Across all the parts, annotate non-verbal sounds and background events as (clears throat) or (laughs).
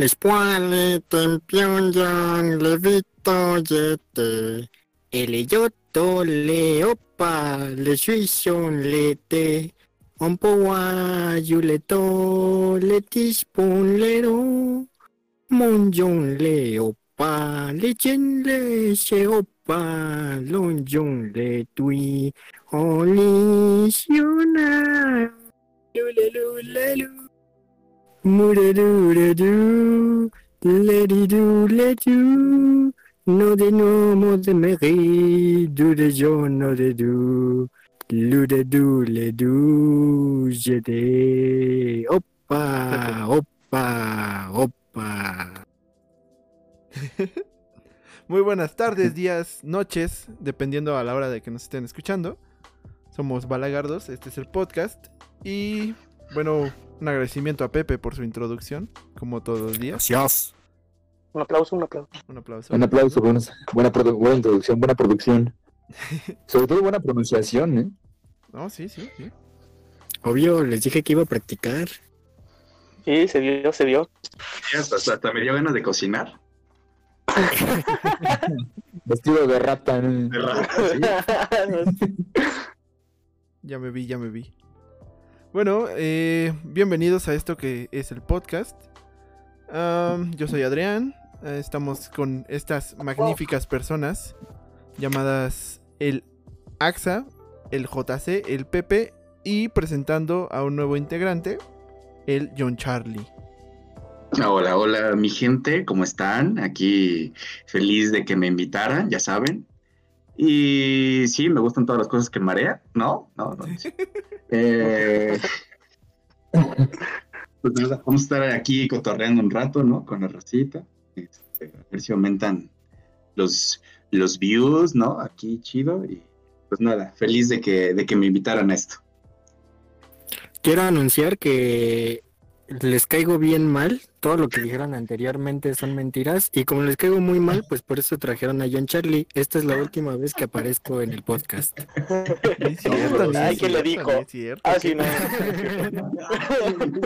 Les poils Pyongyang, le vito yete. El yoto le opa, le suison le te. On poa yuleto, le tispon le ro. Mon yon le opa, le chen le se opa, lon yon le tui. Oli siona. Lule Muradu, ledidu, ledu, no de no de meri, de jo no de du, lu de du le opa, opa, opa. (laughs) Muy buenas tardes, días, noches, dependiendo a la hora de que nos estén escuchando. Somos Balagardos, este es el podcast. Y bueno, un agradecimiento a Pepe por su introducción, como todos los días. Gracias. Un aplauso, un aplauso. Un aplauso. Un aplauso, buena, buena, produ- buena introducción, buena producción. (laughs) Sobre todo buena pronunciación, ¿eh? No, sí, sí, sí. Obvio, les dije que iba a practicar. Sí, se vio, se vio. Hasta, hasta me dio ganas de cocinar. (laughs) Vestido de rata. ¿eh? De rato, sí. (laughs) Ya me vi, ya me vi. Bueno, eh, bienvenidos a esto que es el podcast. Yo soy Adrián. eh, estamos con estas magníficas personas llamadas el AXA, el JC, el Pepe y presentando a un nuevo integrante, el John Charlie. Hola, hola, mi gente, ¿cómo están? Aquí feliz de que me invitaran, ya saben. Y sí, me gustan todas las cosas que marea, ¿no? No, no. (laughs) Eh, (laughs) pues nada, vamos a estar aquí cotorreando un rato, ¿no? Con la racita. Este, a ver si aumentan los, los views, ¿no? Aquí chido. Y pues nada, feliz de que, de que me invitaran a esto. Quiero anunciar que les caigo bien mal. Todo lo que dijeron anteriormente son mentiras. Y como les caigo muy mal, pues por eso trajeron a John Charlie. Esta es la última vez que aparezco en el podcast. (laughs) Es cierto, ni Ay, ¿quién le dijo? ni es cierto. Ah, sí, no.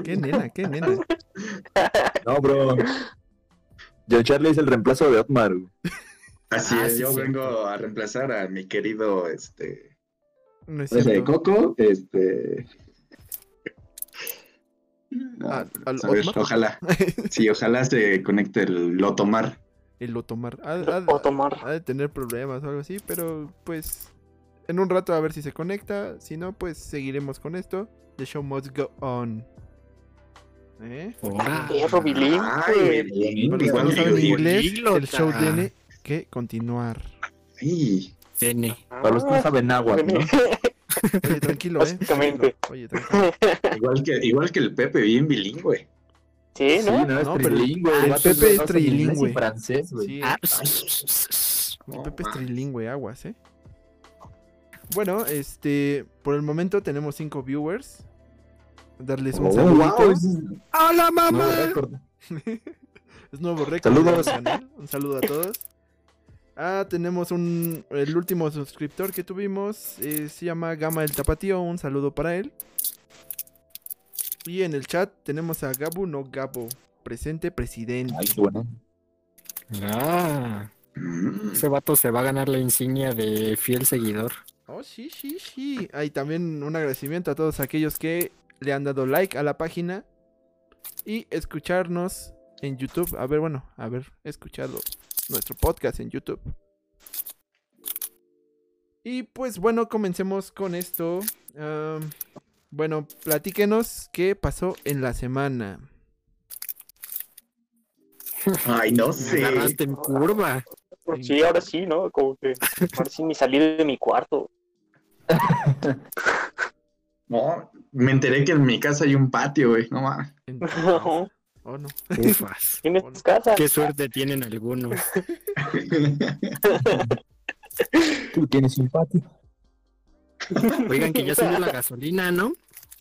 Qué nena, qué nena. No, bro. John Charlie es el reemplazo de Otmar. Así Ah, es, sí, yo sí. vengo a reemplazar a mi querido este No es de. Coco, este Ah, ojalá, (laughs) sí, ojalá se conecte el Lotomar. el Otomar. Ha, ha- O tomar. ha de tener problemas o algo así, pero pues en un rato a ver si se conecta. Si no, pues seguiremos con esto. The show must go on. ¿Eh? Ay, bien, no saben el show tiene que continuar. Ay, N. Para los que no saben náhuatl, ¿no? Oye, tranquilo, ¿eh? Básicamente. Tranquilo. Oye, tranquilo. (laughs) igual que igual que el Pepe, bien bilingüe. Sí, Sí, ¿no? no, es No, pero trilingüe. el Pepe es y trilingüe. francés, güey. Sí, Ah, el Pepe es trilingüe, aguas, ¿eh? Bueno, este, por el momento tenemos cinco viewers. Darles un Oh, saludito. wow, ese es ¡Hola, nuevo mamá! (laughs) Es nuevo récord. Saludos. canal. Un saludo a todos. Ah, tenemos un. El último suscriptor que tuvimos eh, se llama Gama del Tapatío. Un saludo para él. Y en el chat tenemos a Gabu no Gabo. Presente presidente. Ay, bueno. Ah, Mm. ese vato se va a ganar la insignia de fiel seguidor. Oh, sí, sí, sí. Hay también un agradecimiento a todos aquellos que le han dado like a la página y escucharnos en YouTube. A ver, bueno, haber escuchado nuestro podcast en YouTube. Y pues bueno, comencemos con esto. Bueno, platíquenos qué pasó en la semana. (laughs) Ay, no Me sé. agarraste en curva. Sí, ahora sí, ¿no? Como que ahora sí ni salí de mi cuarto. (laughs) No, me enteré que en mi casa hay un patio, güey. No mames. (laughs) No. Oh, no. Ufas. (laughs) ¿Tienes casa? Qué suerte tienen algunos. (laughs) Tú tienes un patio. Oigan, que ya subió la (laughs) gasolina, ¿no?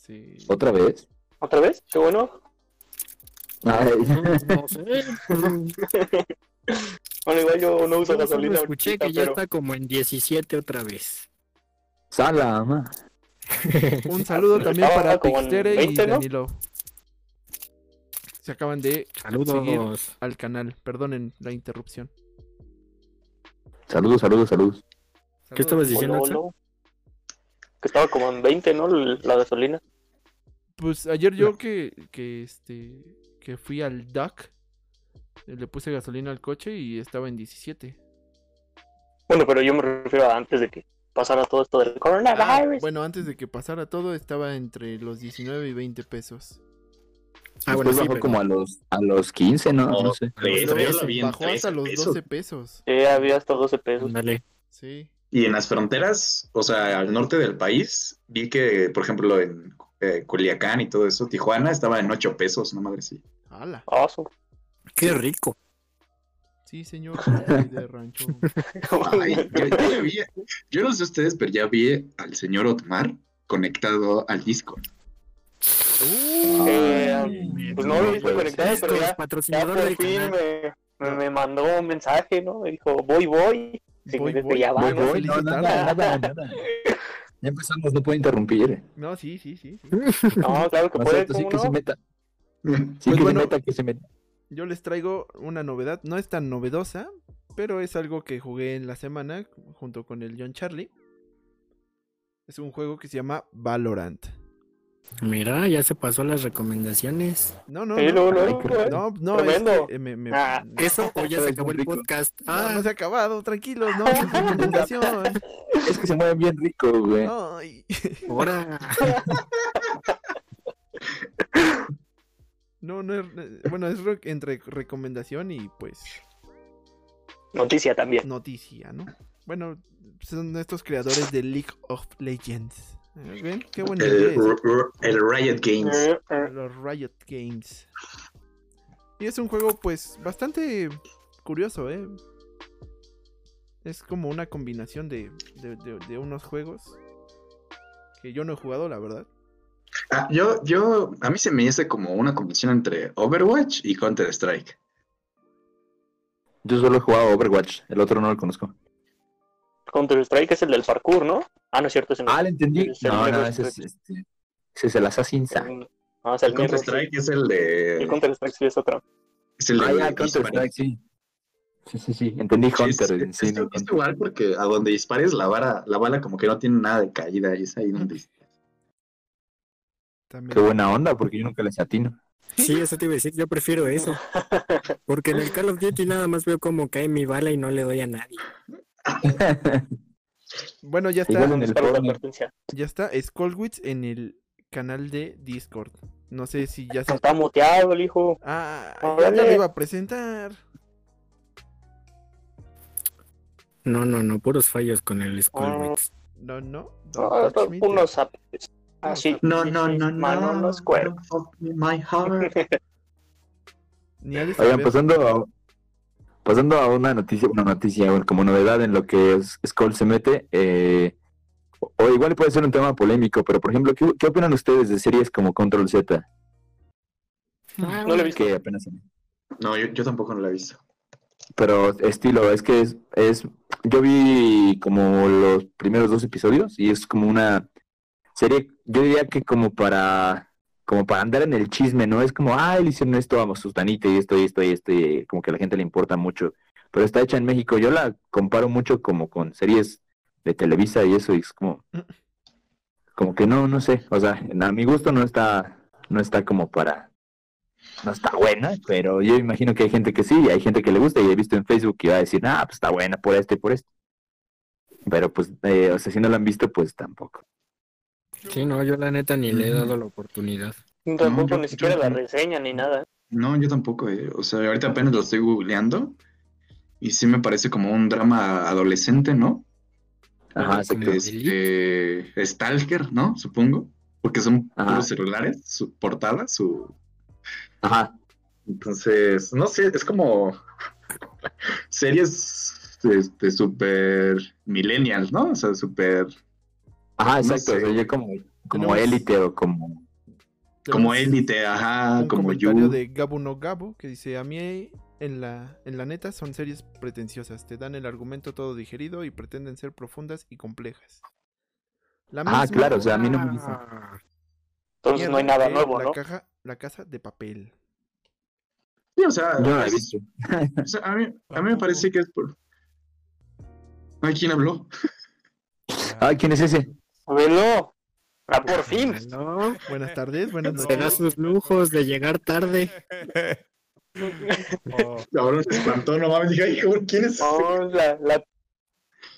Sí. ¿Otra vez? ¿Otra vez? Qué bueno. Ay, No sé. Bueno, igual yo no uso gasolina escuché ahorita, que ya pero... está como en 17 otra vez. Salama. Un saludo también para Pixtere y 20, ¿no? Se acaban de Saludos. al canal. Perdonen la interrupción. Saludos, saludos, saludos. ¿Qué estabas diciendo? Olo, Axel? olo. Que estaba como en 20, ¿no? La gasolina. Pues ayer yo que, que este que fui al DAC, le puse gasolina al coche y estaba en 17. Bueno, pero yo me refiero a antes de que pasara todo esto del Ah, coronavirus. bueno, antes de que pasara todo estaba entre los 19 y 20 pesos. Ah, bueno, Después sí, bajó pero- como a los, a los 15, ¿no? No, No sé. tres, Luego yo lo vi en bajó hasta 13 los pesos. 12 pesos. Sí, había hasta 12 pesos. Ándale. Sí. Y en las fronteras, o sea, al norte del país, vi que, por ejemplo, en eh, Culiacán y todo eso, Tijuana estaba en 8 pesos, no madre sí. Ala. Ah, su- Qué rico. Sí, señor. de rancho. (laughs) Ay, yo, vi- yo no sé ustedes, pero ya vi al señor Otmar conectado al Discord. Eh, pues no lo he visto puede conectado, pero es ya, ya patrocinador por del fin me, me, me mandó un mensaje, ¿no? Me dijo, voy, voy. Voy, voy, ya voy, van, ¿no? voy. no, nada, nada, nada. Ya empezamos, no puedo interrumpir. No, sí, sí, sí. sí. (laughs) No, claro que puede, sea, sí ¿cómo que se meta. Sí Pues que bueno. se meta, que se meta. Yo les traigo una novedad. No es tan novedosa, pero es algo que jugué en la semana junto con el John Charlie. Es un juego que se llama Valorant. Mira, ya se pasó las recomendaciones. No, no, Sí, no. No, no, Tremendo. que, eh, me- me- Ah, no, ¿Eso o ya se acabó el rico. podcast? no, Ah, no se ha acabado, tranquilos, no, (laughs) recomendación. Es que se mueven bien rico, güey. Ay. ahora. (laughs) No, no es, bueno, es re- entre recomendación y pues Noticia también. noticia, ¿no? Bueno, son estos creadores de League of Legends. ¿Ven? Qué buen El, Riot Games. Eh, eh, Los Riot Games. Y es un juego, pues, bastante curioso, ¿eh? Es como una combinación de, de, de- de unos juegos que yo no he jugado, la verdad. Ah, yo, yo, a mí se me hace como una combinación entre Overwatch y Counter Strike. Yo solo he jugado Overwatch, el otro no lo conozco. Counter Strike es el del parkour, ¿no? Ah, no es cierto, ese no. Ah, le entendí. Es el No, no, ese es, este, ese es el Assassin's. Ah, No, es el El Counter Mirror, sí. Strike es el de. El Counter Strike sí es otro. Es el de ya, Counter disparar. Strike, sí. Sí, sí, sí. Entendí Sí, es, Hunter. es- sí, es- no, es Counter. igual porque a donde dispares la vara, la bala como que no tiene nada de caída y es ahí donde También. Qué buena onda, porque yo nunca les atino. Sí, eso te iba a decir. Yo prefiero eso. (laughs) Porque en el Call of Duty nada más veo cómo cae mi bala y no le doy a nadie. Bueno, ya está, en el ya está Skullwitz en el canal de Discord. No sé si ya se... Está muteado el hijo. Ah, ya, Órale. ya lo iba a presentar. No, no, no, puros fallos con el Skullwitz. No, no. Ah, touch me, unos apes. Así. No, no, no, no. Mano, no me, my heart. Ni Oigan, pasando a, pasando a una noticia, una noticia bueno, como novedad en lo que es, Skull se mete, eh, o, igual puede ser un tema polémico, pero por ejemplo, ¿qué, qué opinan ustedes de series como Control Z? No lo he visto. Que apenas No, yo, yo tampoco no la he visto. pero estilo, es que es, es, yo vi como los primeros dos episodios y es como una serie, yo diría que como para, como para andar en el chisme, ¿no? Es como, ah, le hicieron esto a Sustanita y esto y esto y esto, y como que a la gente le importa mucho, pero está hecha en México, yo la comparo mucho como con series de Televisa y eso, y es como, como que no, no sé, o sea, a mi gusto no está, no está como para no está buena, pero yo imagino que hay gente que sí, y hay gente que le gusta, y he visto en Facebook que va a decir, ah, pues está buena por este y por esto. Pero pues, eh, o sea, si no la han visto, pues tampoco. Sí, no, yo la neta ni le he dado la oportunidad. Tampoco ni siquiera la reseña ni nada. No, yo tampoco, eh. O sea, ahorita apenas lo estoy googleando y sí me parece como un drama adolescente, ¿no? Ajá, Como. Este, Stalker, ¿no? Supongo. Porque son Ajá. puros celulares, su portada, su... Ajá, Entonces, no sé, es como (laughs) series este, super millennials, ¿no? O sea, super... ajá, No exacto. sé. o sea, yo como, como élite o como... Como élite, ajá, un como comentario You. de Gabo no Gabo que dice a mí en la en la neta son series pretenciosas te dan el argumento todo digerido y pretenden ser profundas y complejas la Ah, misma claro, o sea, a mí no me gusta. Ah, Entonces no hay nada que nuevo, la ¿no? caja la casa de papel Sí, o sea, Yo no la he es- visto. o sea, a, mí, a mí me parece que es por. Ay, ¿quién habló? Ah, ¿quién es ese? Velo. Ah, por fin. No, Buenas tardes, buenas se da noches. sus lujos de llegar tarde. (laughs) Oh, Cabrón, se espantó, no mames. Dije, ¿quién es ese? No, la, la-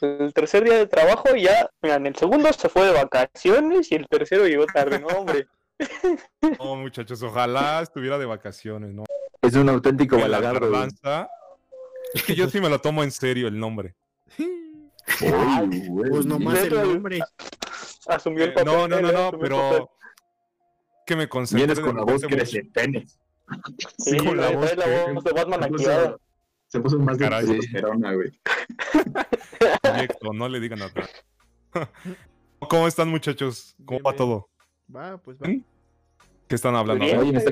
el tercer día de trabajo ya, mira, en el segundo se fue de vacaciones y el tercero llegó tarde, no, hombre. (laughs) no, muchachos, ojalá estuviera de vacaciones, ¿no? Es un auténtico balagardo. Es (laughs) que yo sí me lo tomo en serio el nombre. Uy, güey. Pues nomás el nombre. Asumió el Eh, papel. no, no, no, no, papel. pero que me concentré. Vienes con la voz que de penes. Sí, con la voz la que- voz de Batman puso, se puso más de Caray. güey. (laughs) Proyecto, no le digan nada. (laughs) ¿Cómo están, muchachos? ¿Cómo Bien, va bien. todo? Va, pues va. ¿Qué están hablando? Bien. Oye, me está-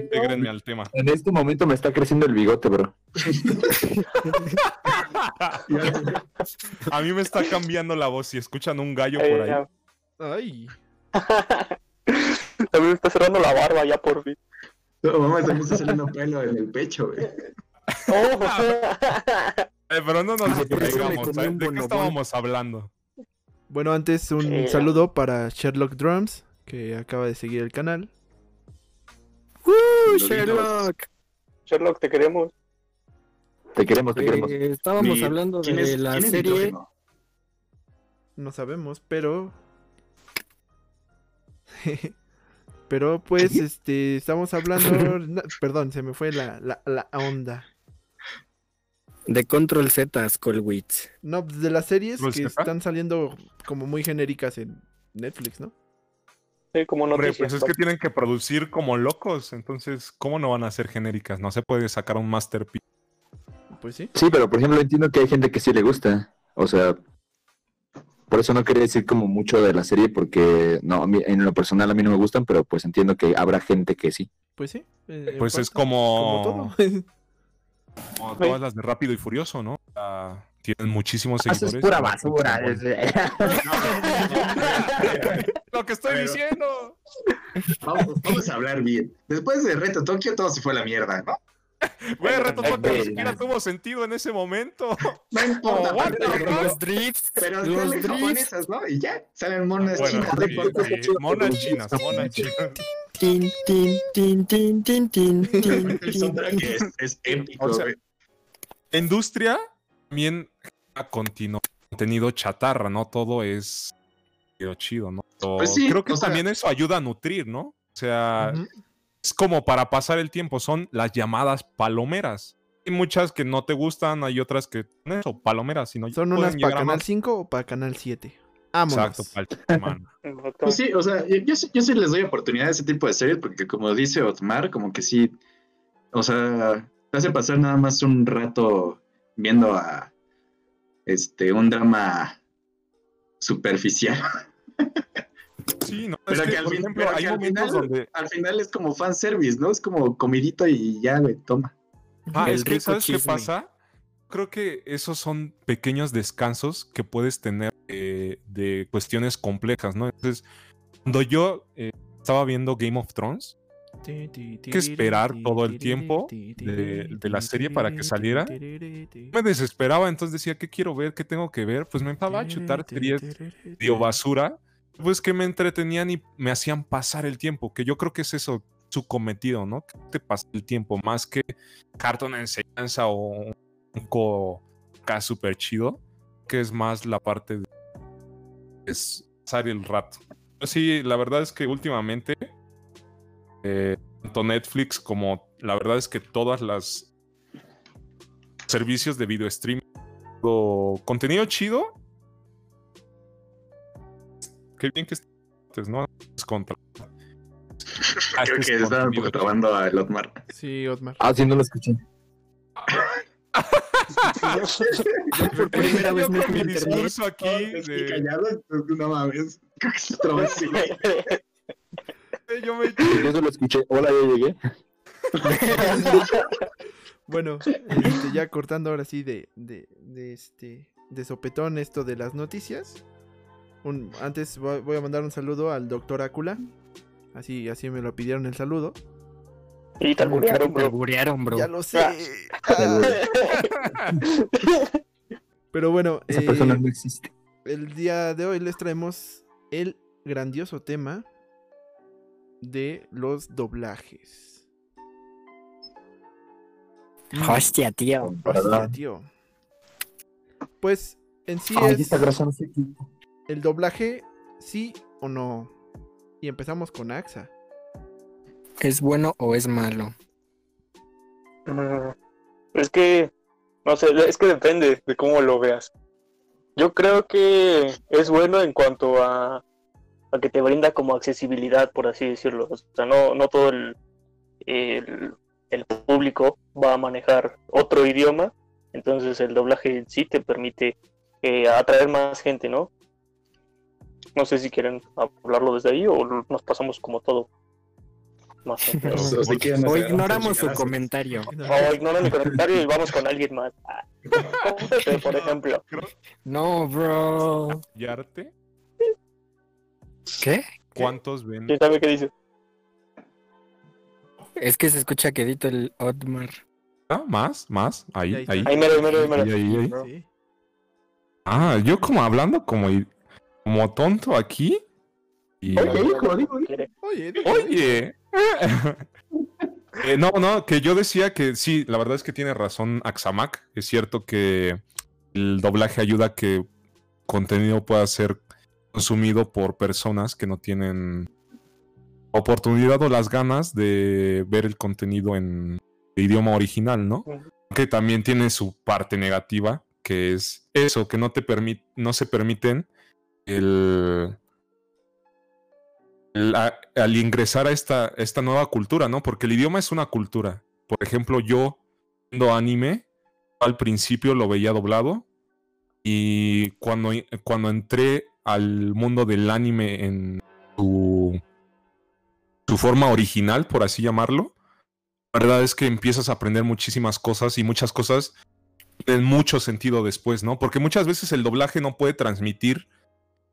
al tema. en este momento me está creciendo el bigote, bro. (laughs) A mí me está cambiando la voz. Si escuchan un gallo Eh, por ahí. ya. Ay, También está cerrando la barba ya por fin. No, mamá, se me está saliendo pelo en el pecho, güey. Oh, Eh, pero no nos Ah, me distraigamos. ¿eh? ¿De qué estábamos hablando? Bueno, antes un Sí. saludo para Sherlock Drums, que acaba de seguir el canal. ¡Uh, Sherlock! Sherlock, te queremos. Te queremos, te queremos. Eh, estábamos hablando ¿Quién de es- la serie. No sabemos, pero. (laughs) pero pues, este, estamos hablando. (laughs) no, perdón, se me fue la, la, la onda. De Control Z, Skullwitz. No, de las series ¿Cruz que están saliendo como muy genéricas en Netflix, ¿no? Sí, como Hombre, noticias. pues es que tienen que producir como locos. Entonces, ¿cómo no van a ser genéricas? No se puede sacar un masterpiece. Pues sí. Sí, pero por ejemplo entiendo que hay gente que sí le gusta. O sea, por eso no quería decir como mucho de la serie porque no, a mí- en lo personal a mí no me gustan, pero pues entiendo que habrá gente que sí. Pues sí. eh, Pues es como, Como todo. (laughs) como todas las de Rápido y Furioso, ¿no? Ah, tienen muchísimos Eso seguidores. es pura basura. (laughs) Lo que estoy Pero- diciendo. Vamos, vamos a hablar bien. Después de Reto Tokio, todo se fue a la mierda, ¿no? (laughs) Güey, Reto Tokio ni siquiera tuvo sentido en ese momento. No importa, (laughs) Oh, pero, Los drifts. pero los drifts. japonesas, ¿no? Y ya, salen monas Bueno, chinas. sí, sí, monas chinas, monas chinas. Tin, tin, tin, tin, tin, tin, tin, (laughs) El soundtrack es, es épico, O sea. La industria también genera continu- contenido chatarra, ¿no? Todo es chido, chido, ¿no? Pues sí, creo que o sea- también eso ayuda a nutrir, ¿no? O sea, Ujú. Es como para pasar el tiempo, son las llamadas palomeras. Hay muchas que no te gustan, hay otras que son eso, palomeras, sino ¿Son unas para Canal 5 o para Canal 7? Vámonos. Exacto, para (laughs) el. Pues sí, o sea, yo, yo sí- yo sí les doy oportunidad a ese tipo de series porque como dice Otmar, como que sí, o sea, te hace pasar nada más un rato viendo a este un drama superficial. (laughs) Sí, no, Pero es que, que al por fin- ejemplo, pero hay que al momentos final- donde... Al final es como fanservice, ¿no? Es como comidito y ya, güey, toma. Ah, El es que, ¿sabes qué chisme. pasa? Creo que esos son pequeños descansos que puedes tener eh, de cuestiones complejas, ¿no? Entonces, cuando yo eh, estaba viendo Game of Thrones, que que esperar todo el tiempo de- de la serie para que saliera. me desesperaba, entonces decía, ¿qué quiero ver? ¿Qué tengo que ver? Pues me empezaba a chutar series dio basura, pues que me entretenían y me hacían pasar el tiempo, que yo creo que es eso su cometido, ¿no? Que te pasa el tiempo, más que cartón enseñanza o un co acá súper chido, que es más la parte de es pasar el rato. Sí, la verdad es que últimamente, eh, tanto Netflix como la verdad es que todas las servicios de video streaming, contenido chido, qué bien que estés, ¿no? Es contra. (laughs) Ah, Creo que es estaba un poco contenido trabando a Otmar. Sí, Otmar. Ah, sí, no lo escuché. (laughs) Por primera vez me mi discurso aquí Estoy de- callado, no mames. Creo que se trabó así. yo me Yo solo escuché. Hola, ya llegué. (laughs) Bueno, este, ya cortando ahora sí de, de, de este de sopetón esto de las noticias. Un- antes voy a mandar un saludo al doctor Ácula. Así, así me lo pidieron el saludo. Y te alburearon, bro. alburearon, bro. Ya lo sé. Ah. (laughs) Pero bueno, Esa eh, persona no existe. el día de hoy les traemos el grandioso tema de los doblajes. Mm, Hostia, tío. hostia, tío. Pues en sí Ay, es esta grasa no se quita. El doblaje, sí o no. Y empezamos con AXA. ¿Es bueno o es malo? Mm, Es que, no sé, es que depende de cómo lo veas. Yo creo que es bueno en cuanto a, a que te brinda como accesibilidad, por así decirlo. O sea, no, no todo el, el, el público va a manejar otro idioma, entonces el doblaje en sí te permite eh, atraer más gente, ¿no? No sé si quieren hablarlo desde ahí o nos pasamos como todo. Más o menos. O si quieren O hacer ignoramos su comentario. (laughs) O ignora mi comentario y vamos con alguien más. Ah, (laughs) por ejemplo. No, bro. ¿Y arte? ¿Qué? ¿Cuántos ven? ¿Quién sabe qué dice? Es que se escucha quedito el Otmar. Ah, ¿Más? ¿Más? Ahí, Ahí ahí. mero, ahí mero, ahí mero. Ah, yo como hablando como, como tonto aquí. Y... Oye, hijo, digo. Oye, Oye. (laughs) Eh, no, no, que yo decía que sí, la verdad es que tiene razón Axamac. Es cierto que el doblaje ayuda a que contenido pueda ser consumido por personas que no tienen oportunidad o las ganas de ver el contenido en idioma original, ¿no? Que también tiene su parte negativa, que es eso, que no te permite, no se permiten el, al ingresar a esta, esta nueva cultura, ¿no? Porque el idioma es una cultura. Por ejemplo, yo viendo anime, al principio lo veía doblado y cuando, cuando entré al mundo del anime en su, su forma original, por así llamarlo, la verdad es que empiezas a aprender muchísimas cosas y muchas cosas tienen mucho sentido después, ¿no? Porque muchas veces el doblaje no puede transmitir,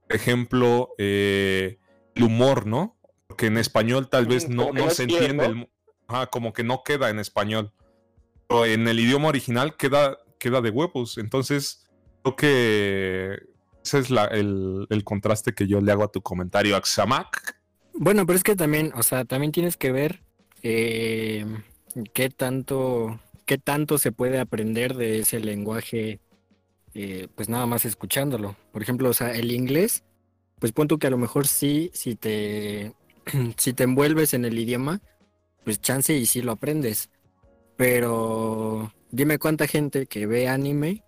ejemplo, eh, el humor, ¿no? Porque en español tal vez no, que no no se entiende, ¿no? el mu- ajá, como que no queda en español. Pero en el idioma original queda, queda de huevos. Entonces, creo que ese es la- el, el contraste que yo le hago a tu comentario, Axamac. Bueno, pero es que también, o sea, también tienes que ver eh, qué tanto, qué tanto se puede aprender de ese lenguaje, eh, pues nada más escuchándolo. Por ejemplo, o sea, el inglés, pues pon tú que a lo mejor sí, si te, (clears throat) si te envuelves en el idioma, pues chance y sí lo aprendes. Pero dime cuánta gente que ve anime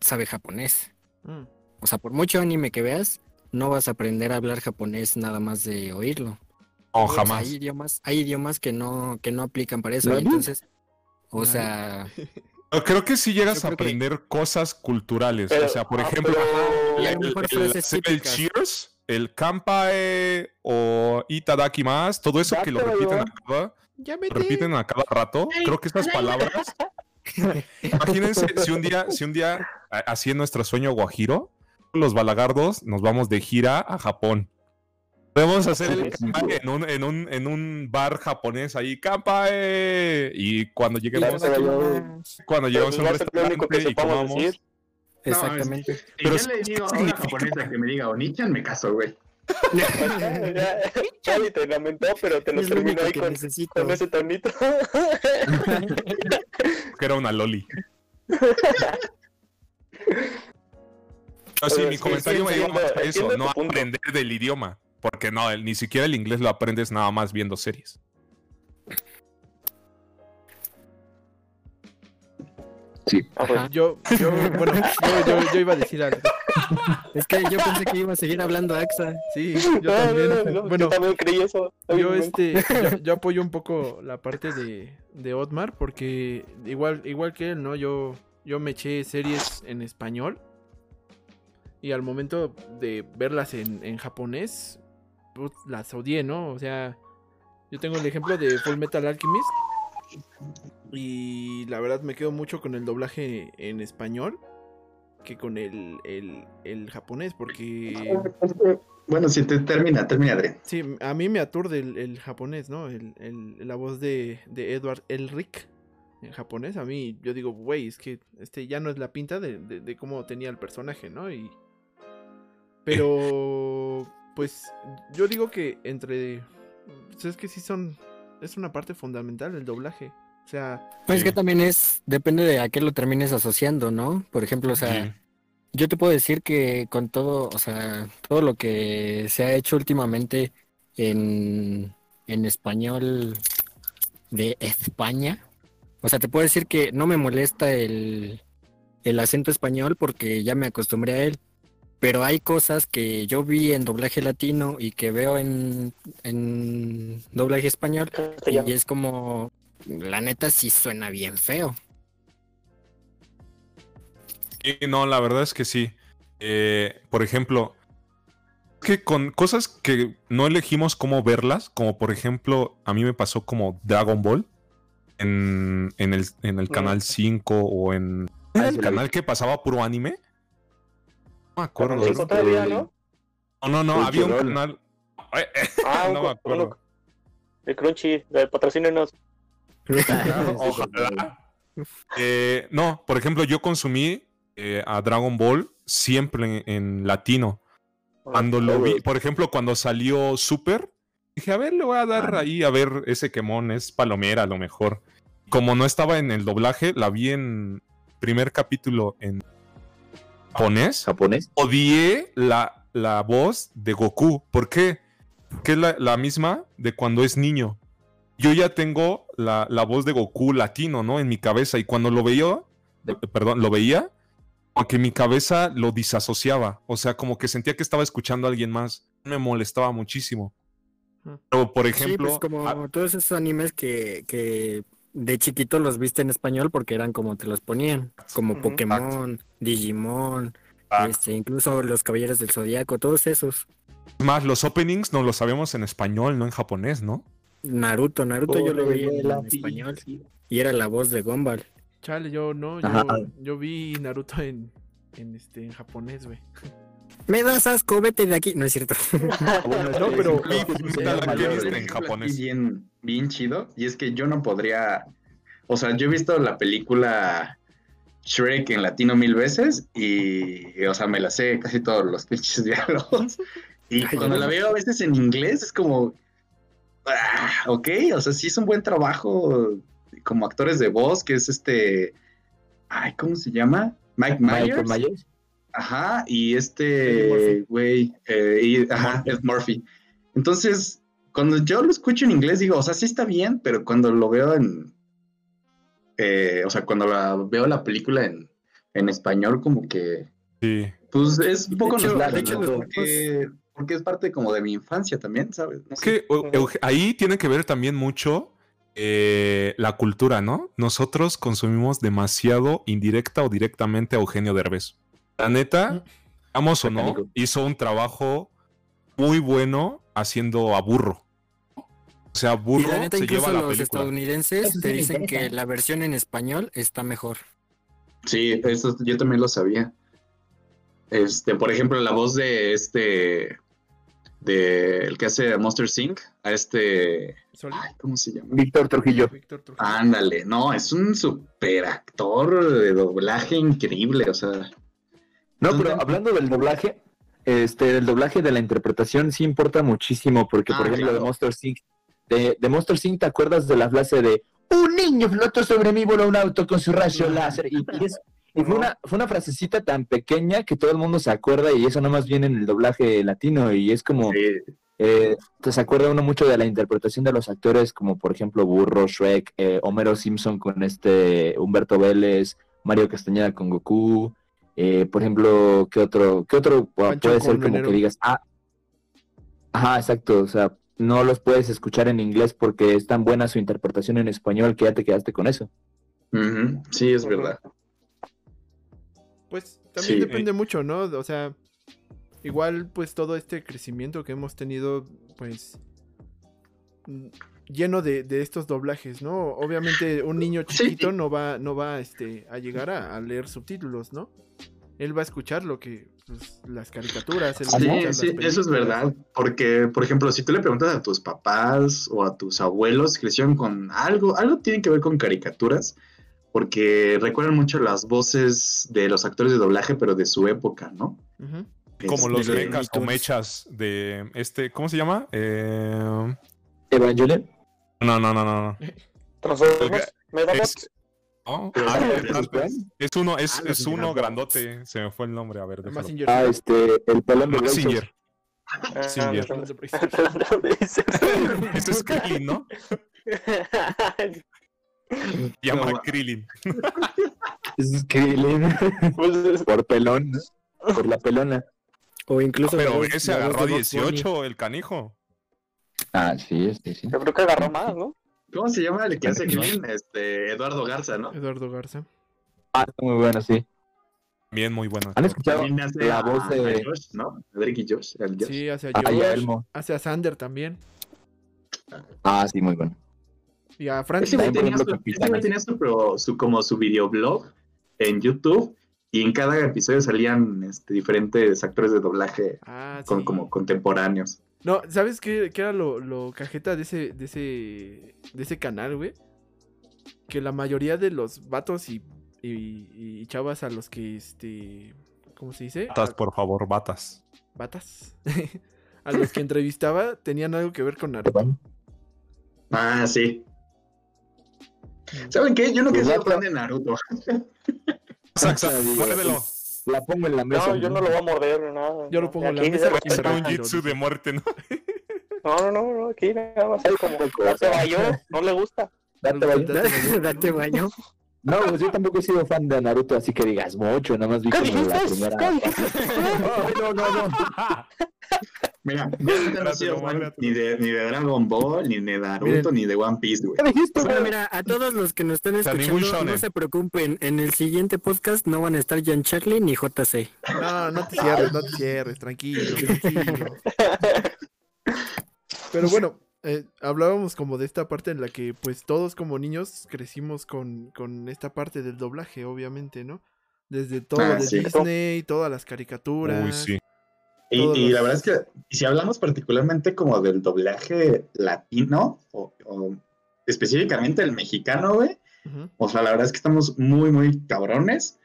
sabe japonés. mm, O sea, por mucho anime que veas, no vas a aprender a hablar japonés nada más de oírlo. O sea, jamás. hay idiomas, hay idiomas que no, que no aplican para eso. entonces, o sea, (laughs) creo que sí llegas Yo a que- aprender cosas culturales. Pero- o sea, por ah, ejemplo, pero- el, cheers, el kampai o itadaki más, todo eso que lo repiten a cada, repiten a cada rato. Creo que estas palabras. (laughs) Imagínense si un día, si un día, así en nuestro sueño guajiro, los balagardos nos vamos de gira a Japón. Podemos hacer el kampai en un, en un, en un bar japonés ahí, kampai. Y cuando lleguemos, Claro, aquí yo- cuando pues a un restaurante y comamos, decir. exactamente. Si Pero yo le ¿qué digo a una significa? japonesa que me diga Onichan, me caso, güey. Nadie te lamentó, pero te lo es terminó ahí con, con ese tonito. que era una loli. Así, Pero mi sí, comentario sí, me iba más a eso, no aprender del idioma. Porque no, el- ni siquiera el inglés lo aprendes nada más viendo series. Sí. Ah, Ajá. Yo, yo, bueno, yo, yo, yo iba a decir algo. Es que yo pensé que iba a seguir hablando AXA. Sí, yo no, también. no, no, no, bueno, yo también creí eso. yo este, (laughs) yo, yo apoyo un poco la parte de, de Otmar porque igual, igual que él, ¿no? Yo, yo me eché series en español y al momento de verlas en, en japonés, las odié, ¿no? O sea, yo tengo el ejemplo de Full Metal Alchemist y la verdad me quedo mucho con el doblaje en español que con el, el, el japonés porque Bueno, si te termina, termina, Adrián. Sí, a mí me aturde el, el japonés, ¿no? El, el- la voz de, de Edward Elric en japonés. A mí, yo digo, güey, es que este ya no es la pinta de, de- de cómo tenía el personaje, ¿no? Y. Pero. Pues yo digo que entre. Pues es que sí son. Es una parte fundamental el doblaje. O sea, Pues Sí. que también es, depende de a qué lo termines asociando, ¿no? Por ejemplo, o sea, Sí. yo te puedo decir que con todo, o sea, todo lo que se ha hecho últimamente en, en español de España, o sea, te puedo decir que no me molesta el, el acento español porque ya me acostumbré a él, pero hay cosas que yo vi en doblaje latino y que veo en, en doblaje español y es como, la neta sí suena bien feo. Y no, la verdad es que sí. Eh, por ejemplo, que con cosas que no elegimos cómo verlas, como por ejemplo, a mí me pasó como Dragon Ball en, en el, en el canal 5 o en ¿era Ah, el canal que pasaba puro anime. No me acuerdo. Canal cinco todavía, ¿no? No, no, no, había un canal. (laughs) Ah, no me acuerdo. de Crunchy, de patrocínenos. (laughs) Ojalá. Eh, no, por ejemplo, yo consumí eh, a Dragon Ball siempre en, en latino. Cuando lo vi, por ejemplo, cuando salió Super, dije, a ver, le voy a dar Ah. ahí, a ver, ese quemón es palomera a lo mejor. Como no estaba en el doblaje, la vi en primer capítulo en japonés. japonés. Odié la, la voz de Goku. ¿Por qué? Porque es la, la misma de cuando es niño. Yo ya tengo la, la voz de Goku latino, ¿no? En mi cabeza. Y cuando lo veía, perdón, lo veía, porque mi cabeza lo disasociaba. O sea, como que sentía que estaba escuchando a alguien más. Me molestaba muchísimo. Ujú. Pero, por Sí, ejemplo, pues como todos esos animes que, que de chiquito los viste en español porque eran como te los ponían, como. Pokémon, Digimon, este, incluso los Caballeros del Zodiaco, todos esos. más los openings no los sabemos en español, no en japonés, ¿no? Naruto, Naruto yo lo vi en, la español y era la voz de Gumball. chale, yo no, yo vi Naruto en, en este en japonés, güey. Me das asco, vete de aquí. No es cierto. (laughs) No, pero- Neta, la que viste en japonés. Bien, bien chido. Y es que yo no podría. O sea, yo he visto la película Shrek en latino mil veces y, o sea, me la sé casi todos los (laughs) pinches diálogos. Y Ay, cuando no. la veo a veces en inglés es como. ah, ok, o sea, sí es un buen trabajo como actores de voz, que es este. Ay, ¿cómo se llama? Mike Myers. Michael Myers. Ajá, y este güey, eh, y- ajá, Ed Murphy. Entonces, cuando yo lo escucho en inglés, digo, o sea, sí está bien, pero cuando lo veo en, eh, o sea, cuando la, veo la película en, en español, como que, Sí. pues es un poco hecho- nostálgico, de hecho, los porque, porque es parte como de mi infancia también, ¿sabes? No sé. que ahí tiene que ver también mucho eh, la cultura, ¿no? Nosotros consumimos demasiado indirecta o directamente a Eugenio Derbez. La neta, vamos o no, hizo un trabajo muy bueno haciendo a burro. O sea, Y burro la neta, se incluso lleva la los película. estadounidenses te dicen que la versión en español está mejor. Sí, eso yo también lo sabía. Este, por ejemplo, la voz de este, de el que hace Monster Inc., a este, ay, ¿cómo se llama? Víctor Trujillo. Víctor Trujillo. Ándale, no, es un super actor de doblaje increíble, o sea, No, pero hablando del doblaje, este, del doblaje de la interpretación sí importa muchísimo, porque Ah, por ejemplo claro. de Monster Inc. De, de Monster Inc. te acuerdas de la frase de un niño flotó sobre mí, voló un auto con su rayo láser. Y, y es- y fue, una, fue una frasecita tan pequeña que todo el mundo se acuerda y eso nada más viene en el doblaje latino y es como, sí, eh, se acuerda uno mucho de la interpretación de los actores como por ejemplo Burro, Shrek, eh, Homero Simpson con este Humberto Vélez, Mario Castañeda con Goku, eh, por ejemplo, ¿qué otro, qué otro Pancho puede ser como que digas, ah, ajá, exacto, o sea, no los puedes escuchar en inglés porque es tan buena su interpretación en español que ya te quedaste con eso. sí, es verdad. Pues también Sí. depende mucho, ¿no? O sea, igual pues todo este crecimiento que hemos tenido, pues lleno de, de estos doblajes, ¿no? Obviamente un niño (laughs) Sí. chiquito no va, no va este, a llegar a, a leer subtítulos, ¿no? él va a escuchar lo que pues, las caricaturas. él va a Sí, escuchar las sí, eso es verdad. Porque, por ejemplo, si tú le preguntas a tus papás o a tus abuelos, crecieron con algo, algo tiene que ver con caricaturas, porque recuerdan mucho las voces de los actores de doblaje, pero de su época, ¿no? Como los Este, mechas o mechas de este, ¿cómo se llama? Eh, Evangelion. No, no, no, no. Transformers, ¿no? Ah, es uno, es, Ah, es uno grandote. Se me fue el nombre, a ver, déjalo. Ah, este, el pelón de Brazos. Mazinger. Singer. Perdón, de Bracer. (laughs) Ese es Krillin, ¿no? (laughs) Llama No, Krillin. (laughs) Es Krillin. Pues, Por pelón, ¿no? Por la pelona. O incluso. Pero ese agarró de Bugs Bunny. 18, el canijo. Ah, sí, este, sí. Yo creo que agarró más, ¿no? ¿Cómo se llama el que hace Green? Este, Eduardo Garza, ¿no? Eduardo Garza. Ah, está muy bueno, sí. Bien, muy bueno. ¿Han escuchado También hace la a- voz a de... Josh, ¿no? A Drake y Josh. Sí, hace a Ah, y a Josh, Elmo? hace a Sander también. Ah, sí, muy bueno. Y a Ese güey tenía, su, ese güey tenía su, pro- su- como su videoblog en YouTube y en cada episodio salían este, diferentes actores de doblaje Ah, sí. con, como contemporáneos. No, ¿sabes qué, qué era lo, lo cajeta de ese, de ese, de ese canal, güey? Que la mayoría de los vatos y, y, y chavas a los que, este, ¿cómo se dice? Batas, por favor, batas. Batas. (laughs) a los que entrevistaba tenían algo que ver con Naruto. Ah, sí. ¿Saben qué? Yo Pues sido vato. fan de Naruto. Muérdelo. (laughs) La pongo en la mesa. No, yo no lo voy a morder ni nada. Yo lo pongo en la Aquí mesa Hacer raja un jitsu de muerte, ¿no? (laughs) No, no, no, no, aquí nada más ahí como ya se vayó, no le gusta. Date baño. Date baño. No, pues yo tampoco he sido fan de Naruto, así que digas mucho, nada más vi ¿Qué como la primera. (laughs) No, no, no. Mira, yo nunca he sido fan ni de, ni de Dragon Ball, ni de Naruto, Miren. ni de One Piece, güey. Mira, a todos los que nos están escuchando, no se preocupen. En el siguiente podcast no van a estar Jan Charlie ni JC. No, no te cierres, no te cierres, tranquilo, tranquilo. (laughs) Pero bueno, eh, hablábamos como de esta parte en la que pues todos como niños crecimos con, con esta parte del doblaje, obviamente, ¿no? Desde todo Ah, de sí. Disney, todas las caricaturas. Uy, sí. Y, Todos y los- la verdad es que si hablamos particularmente como del doblaje latino, o, o específicamente el mexicano, güey, o sea, la verdad es que estamos muy, muy cabrones,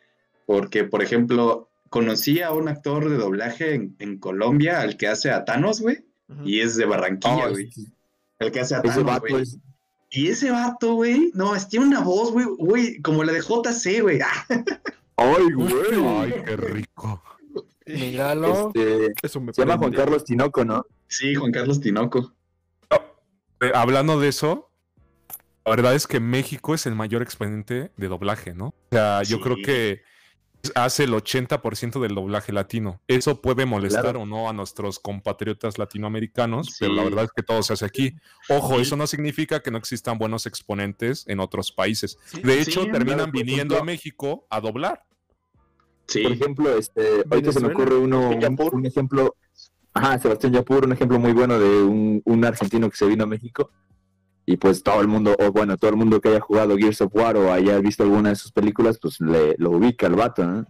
porque, por ejemplo, conocí a un actor de doblaje en, en Colombia, al que hace a Thanos, güey, y es de Barranquilla, güey. El que hace a Ese Thanos, vato güey. es. Y ese vato, güey, no, es, tiene una voz, güey, güey, como la de JC, güey. (laughs) Ay, güey. Ay, qué rico. Míralo. Este, Eso me se llama Juan. Carlos Tinoco, ¿no? sí, Juan Carlos Tinoco. Eh, hablando de eso, la verdad es que México es el mayor exponente de doblaje, ¿no? O sea, yo Sí. creo que hace el 80% del doblaje latino. Eso puede molestar Claro. o no a nuestros compatriotas latinoamericanos, pero la verdad es que todo se hace aquí. Ojo, Sí. eso no significa que no existan buenos exponentes en otros países. Sí, De hecho, terminan viniendo a. México a doblar. Sí. Por ejemplo, este, ahorita se me ocurre uno, un ejemplo. Ajá, Sebastián Yapur, un ejemplo muy bueno de un, un argentino que se vino a México. Y pues todo el mundo, o bueno, todo el mundo que haya jugado Gears of War o haya visto alguna de sus películas, pues le, lo ubica el vato, ¿no?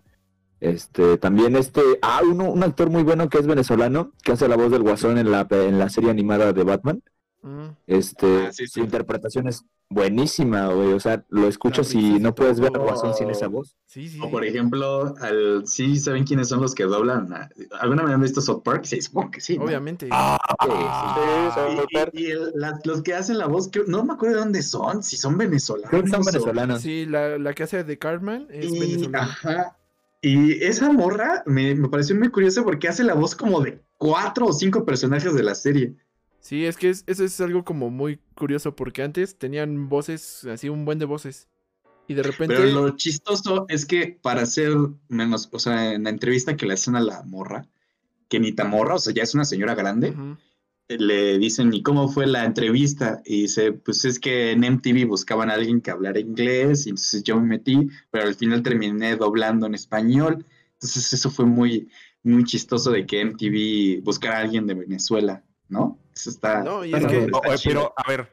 Este, también este, ah, uno, un actor muy bueno que es venezolano, que hace la voz del Guasón en la, en la serie animada de Batman. Mm, Este, Ah, sí, su sí. interpretación es buenísima, güey. O sea, lo escuchas y risas y no puedes ver todo. Guasón sin esa voz. Sí, sí. O por ejemplo, al, sí saben quiénes son los que doblan. a- ¿Alguna vez han visto South Park? Sí, supongo que sí. ¿no? Obviamente. Ah, Sí, a Y, volver. y- y el- las- los que hacen la voz, que no me acuerdo de dónde son, si son venezolanos. Creo que son venezolanos. Sí, la, la que hace de Cartman es Y, venezolana. ajá, y esa morra me, me pareció muy curiosa porque hace la voz como de cuatro o cinco personajes de la serie. Sí, es que es- eso es algo como muy curioso porque antes tenían voces, así un buen de voces. Y de repente... Pero lo chistoso es que para hacer menos, o sea, en la entrevista que le hacen a la morra, que ni tan morra, o sea, ya es una señora grande, Ujú. le dicen, ¿y cómo fue la entrevista? Y dice, pues es que en MTV buscaban a alguien que hablara inglés, y entonces yo me metí, pero al final terminé doblando en español. Entonces eso fue muy, muy chistoso de que MTV buscara a alguien de Venezuela, ¿no? Eso está... No, y está- es que- está Oye, chido. pero, a ver.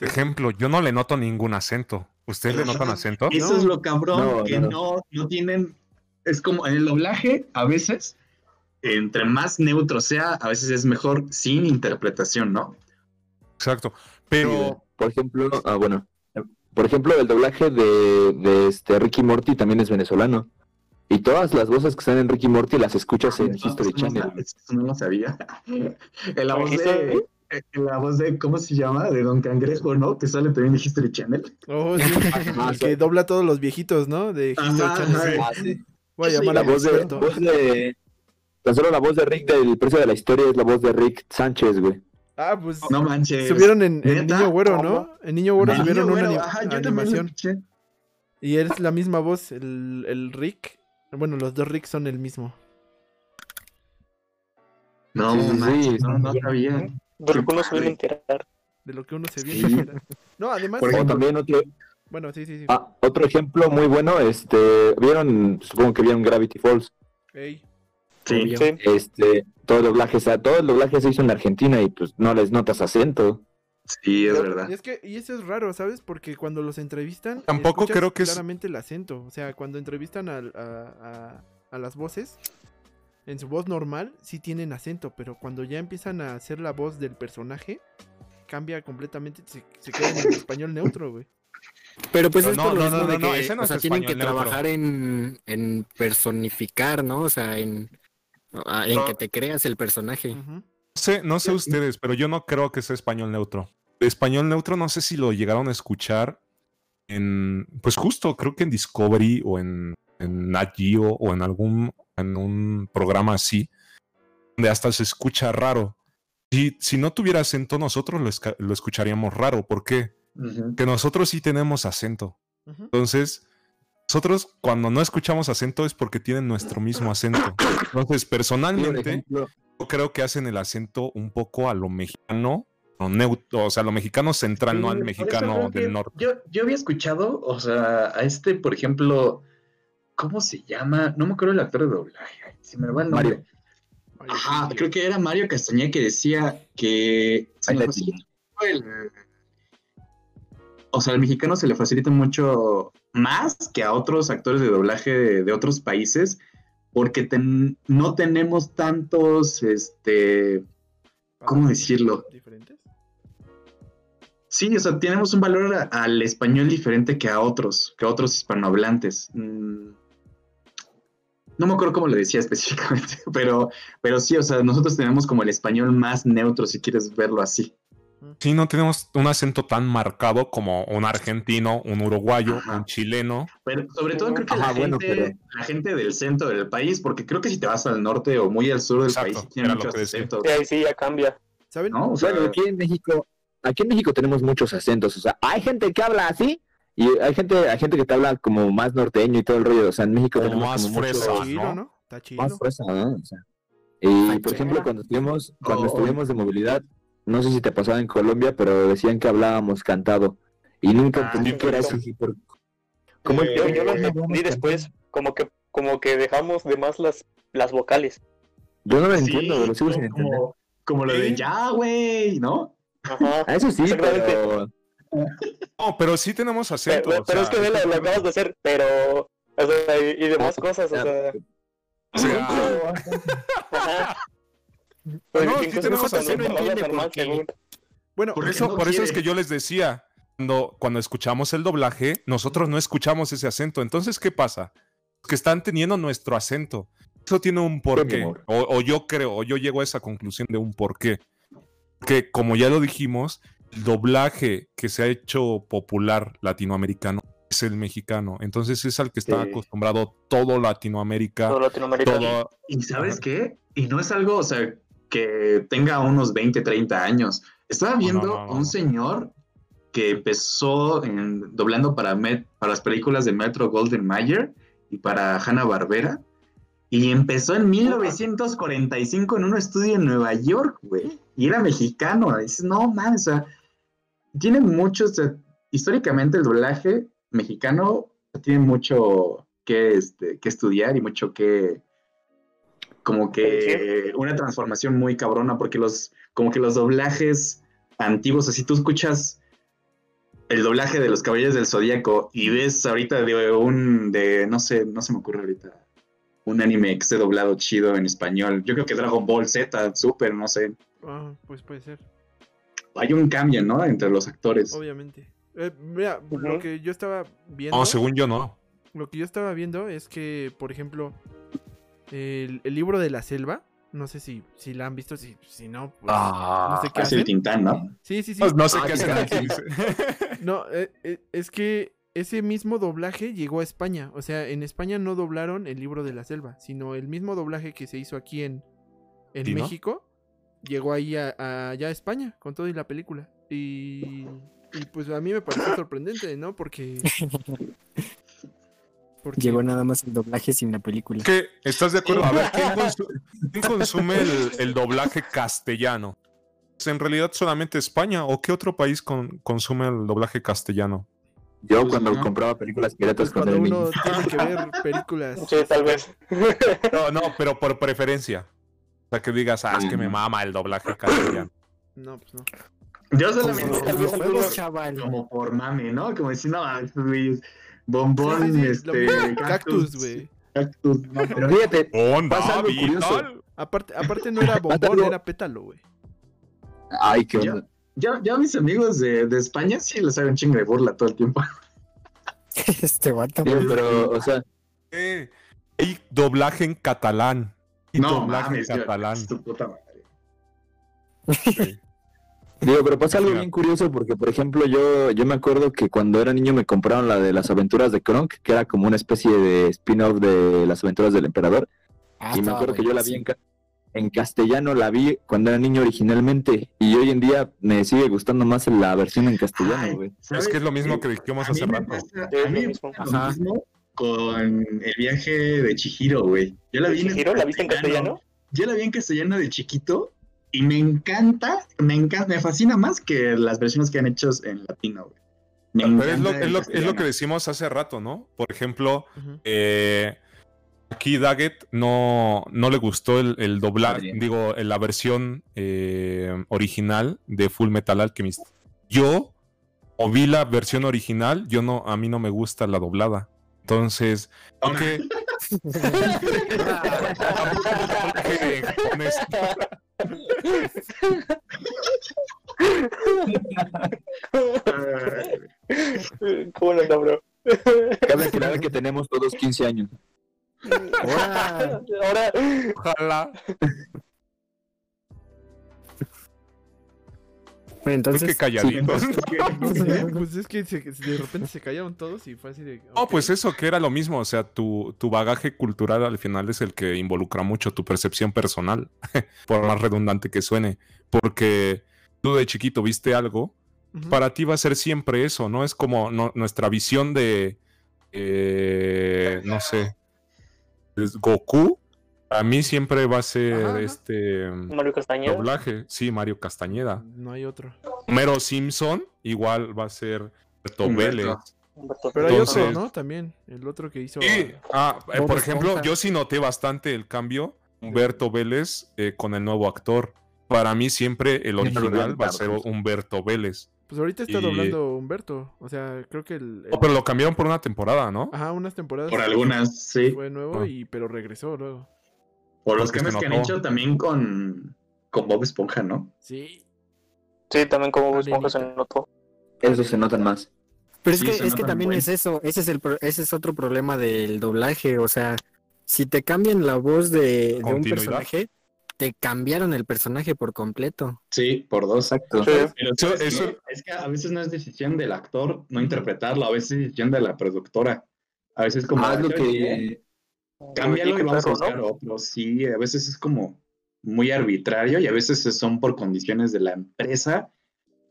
Ejemplo, yo no le noto ningún acento. ¿Usted le nota un acento? Eso es lo cabrón, No, que no. no, no tienen es como en el doblaje, a veces, entre más neutro sea, a veces es mejor sin interpretación, ¿no? Exacto. Pero, Por ejemplo, ah, bueno, por ejemplo, el doblaje de, de este Ricky Morty también es venezolano. Y todas las voces que están en Ricky Morty las escuchas en Eso History no, Channel. Eso no lo sabía. (laughs) En la voz de, la voz de, ¿cómo se llama? De Don Cangrejo, ¿no? Que sale también de History Channel. Oh, sí. (laughs) Ajá, El que dobla a todos los viejitos, ¿no? De History Ajá, Channel. ajá. Ah, sí. Voy a Yo soy llamar La voz de, experto. voz de- Tan solo la voz de Rick del precio de la historia es la voz de Rick Sánchez, güey. Ah, pues No manches. subieron en. Niño Güero. ¿no? En Niño Güero Ah, subieron una ajá, lo animación. Y es la misma voz, el, el Rick. Bueno, los dos Rick son el mismo. No, Sí, no, no sabía. De lo que uno se viene a enterar. De lo que uno se Sí. viene a enterar. (laughs) No, además. Por ejemplo, también otro, Bueno, sí, sí, sí. ah, otro ejemplo muy bueno, este, vieron, supongo que vieron Gravity Falls. Ey. Sí. Sí. Este, todo el doblaje, o sea, todo el doblaje se hizo en Argentina y pues no les notas acento. Sí, es verdad. Y es que, y eso es raro, ¿sabes? Porque cuando los entrevistan. Tampoco creo que es- claramente el acento. O sea, cuando entrevistan al- a, a- a las voces, en su voz normal, sí tienen acento. Pero cuando ya empiezan a hacer la voz del personaje, cambia completamente. Se, se queda en el español neutro, güey. Pero pues Pero es no, por lo no, mismo no, de no, no, que, ese no o es sea, tienen que neutro. trabajar en, en personificar, ¿no? O sea, en, en No. que te creas el personaje. No sé, no sé ustedes, pero yo no creo que sea español neutro. De español neutro no sé si lo llegaron a escuchar en, pues justo, creo que en Discovery o en, en Nat Geo o en algún, en un programa así, donde hasta se escucha raro. Si, si no tuviera acento, nosotros lo, esca- lo escucharíamos raro. ¿Por qué? Que nosotros sí tenemos acento. Entonces, nosotros cuando no escuchamos acento es porque tienen nuestro mismo acento. Entonces, personalmente, ejemplo, creo que hacen el acento un poco a lo mexicano, o neutro, o sea, a lo mexicano central, no al mexicano del norte. Yo, yo había escuchado, o sea, a este, por ejemplo, ¿cómo se llama? No me acuerdo el actor de doblaje. Se me va el nombre. Mario. Mario Ajá, creo que era Mario Castañeda que decía que se Ahí le está. facilita el- O sea, al mexicano se le facilita mucho más que a otros actores de doblaje de, de otros países porque ten- no tenemos tantos, este, ¿cómo decirlo? ¿Diferentes? Sí, o sea, tenemos un valor a- al español diferente que a otros, que a otros hispanohablantes. Mm, No me acuerdo cómo le decía (laughs) específicamente, pero, pero sí, o sea, nosotros tenemos como el español más neutro, si quieres verlo así. Sí, no tenemos un acento tan marcado como un argentino, un uruguayo, Ajá. un chileno. Pero sobre todo creo que Ajá, la, bueno, gente, pero- la gente del centro del país, porque creo que si te vas al norte o muy al sur del Exacto, país, sí tiene muchos acentos, Y ahí sí ya cambia. ¿Saben? ¿no? O sea, Bueno, aquí en México, aquí en México tenemos muchos acentos. O sea, hay gente que habla así y hay gente, hay gente que te habla como más norteño y todo el rollo. O sea, en México Como tenemos más como fresa. ¿no? ¿no? Está chido. más fresa, ¿no? O sea, y Ay, por sí. ejemplo, cuando estuvimos, cuando Oh. estuvimos de movilidad, no sé si te pasaba en Colombia, pero decían que hablábamos cantado. Y nunca Ah, entendí qué era eso. por- ¿Cómo Eh, Yo, lo que entendí después, como que, como que dejamos de más las, las vocales. Yo no lo sí, entiendo, lo sigo sin entender. como, como lo de ya, güey, ¿no? Ajá. Eso sí, Exactamente. pero... No, pero sí tenemos Pero, acento. pero o sea, es que ve, lo, lo acabas de hacer, pero. O sea, y, y demás cosas, o sea. o sea, (laughs) No, sí tenemos acento, hablas entiende según- Bueno, Por eso, no por eso es que yo les decía, cuando, cuando escuchamos el doblaje, nosotros no escuchamos ese acento. Entonces, ¿qué pasa? Que están teniendo nuestro acento. Eso tiene un porqué. O, o yo creo, o yo llego a esa conclusión de un porqué. Que como ya lo dijimos, el doblaje que se ha hecho popular latinoamericano es el mexicano. Entonces es al que está Sí. acostumbrado todo Latinoamérica, todo Latinoamérica. todo... ¿Y sabes qué? Y no es algo, o sea, que tenga unos 20, 30 años. Estaba no, viendo no, a un señor que empezó en- doblando para, Met- para las películas de Metro Golden Mayer y para Hanna Barbera. Y empezó en 1945 en un estudio en Nueva York, güey. Y era mexicano. Dices, no mames, o sea, tiene muchos. o sea, históricamente el doblaje mexicano tiene mucho que, este, que estudiar y mucho que. Como que una transformación muy cabrona, porque los, como que los doblajes antiguos, así tú escuchas el doblaje de los Caballeros del Zodíaco y ves ahorita de un, de, no sé, no se me ocurre ahorita un anime que esté doblado chido en español. Yo creo que Dragon Ball Z, Super, no sé. Ah, pues puede ser, Hay un cambio, ¿no? Entre los actores. obviamente. Eh, mira, lo que yo estaba viendo. No, según yo no. Lo que yo estaba viendo es que, por ejemplo, el, el libro de la selva. No sé si, si la han visto, si, si no, pues, Ah, no sé qué Así el hacen. Tintán, ¿no? Sí, sí, sí. Pues no sé Ah, qué hacen aquí. (laughs) No, eh, eh, es que ese mismo doblaje llegó a España. O sea, en España no doblaron el libro de la selva, sino el mismo doblaje que se hizo aquí en, en. México. Llegó ahí a, a- allá a España con todo y la película. Y, y pues a mí me pareció sorprendente, ¿no? Porque... (laughs) porque Llegó nada más el doblaje sin la película. ¿Qué? ¿Estás de acuerdo? A ver, ¿quién, (laughs) consu- quién consume el, el doblaje castellano? ¿Es en realidad solamente España o qué otro país con- consume el doblaje castellano? Yo Pues, cuando no. compraba películas piratas pues, cuando cuando era uno niño. tiene que ver (laughs) películas... Sí, tal vez. No, no, pero por preferencia. O sea, que digas, ah, es que me mama el doblaje castellano. No, pues no. Yo solamente tal vez algunos como por mame, ¿no? Como decir, no, estos bombón, Sí, sí, sí, este, lo- cactus, güey. Cactus, no, Pero fíjate, ¡Onda, Pasa algo curioso. vital! Aparte, aparte no era (laughs) bombón, era pétalo, güey. ay, qué Ya. onda. Ya, ya mis amigos de, de España sí les hago un chingo de burla todo el tiempo. (laughs) Este vato. Digo, pero, o sea, Eh, y doblaje en catalán. Y No doblaje mames, en yo- catalán. es tu puta madre. Sí. Digo, pero pasa algo bien curioso porque, por ejemplo, yo, yo me acuerdo que cuando era niño me compraron la de las aventuras de Kronk, que era como una especie de spin-off de las aventuras del emperador. Ah, y me acuerdo que yo la vi en, ca- en castellano, la vi cuando era niño originalmente. Y hoy en día me sigue gustando más la versión en castellano, Ay, güey. ¿sabes Es que es lo mismo que dijimos hace rato. pasa- a mí lo me mismo. pasa lo Ajá. mismo con el viaje de Chihiro, güey. Yo la vi en ¿Chihiro? ¿La viste en castellano? Yo la vi en castellano de chiquito y me encanta, me encanta, me fascina más que las versiones que han hecho en latino, güey. Me Pero es lo, es, lo, es lo que decimos hace rato, ¿no? Por ejemplo, Ujú. eh, aquí Daggett no, no le gustó el, el doblar, Adrián. digo, en la versión eh, original de Full Metal Alchemist. Yo, o vi la versión original, yo no, a mí no me gusta la doblada. Entonces, aunque... (laughs) (laughs) (laughs) (laughs) ¿Cómo no anda, bro? Cabe aclarar que tenemos todos 15 años. Ahora, Ahora, Ojalá. Bueno, Es entonces, que calladitos. No (laughs) (laughs) (laughs) pues es que se- de repente se callaron todos y fue así de. No, ok. pues eso, que era lo mismo. O sea, tu, tu bagaje cultural al final es el que involucra mucho tu percepción personal, por más redundante que suene. Porque tú de chiquito viste algo, para ti va a ser siempre eso, ¿no? Es como no- nuestra visión de, eh, no sé, Goku. A mí siempre va a ser Ajá, este Mario Castañeda. doblaje. Sí, Mario Castañeda. No hay otro. Mero Simpson, igual va a ser Berto Humberto. Vélez. Humberto Pero hay Entonces- otro, ¿no? También. El otro que hizo. Sí. Ah, eh, por ejemplo, Esponja. yo sí noté bastante el cambio. Humberto Vélez eh, con el nuevo actor. Para mí siempre el original va a ser. Humberto Vélez. Pues ahorita está Y- doblando Humberto. O sea, creo que el. el- Oh, pero lo cambiaron por una temporada, ¿no? Ajá, unas temporadas. Por algunas, sí. Fue nuevo, Ah. y, pero regresó luego. Por los cambios que han hecho también con, con Bob Esponja, ¿no? Sí. Sí, también como Bob Ah, Esponja se notó. Eso se notan más. pero es Sí, que, es que también buen. es eso, ese es el pro- ese es otro problema del doblaje, o sea, si te cambian la voz de, de un personaje, te cambiaron el personaje por completo. Sí, por dos. Exacto. Sí. Pero Eso- ¿sabes eso- qué? es que a veces no es decisión del actor no interpretarlo, a veces es decisión de la productora. A veces como, Ah, es lo que cámbialo y Qué vamos a buscar ¿no? otro. Sí, a veces es como muy arbitrario y a veces son por condiciones de la empresa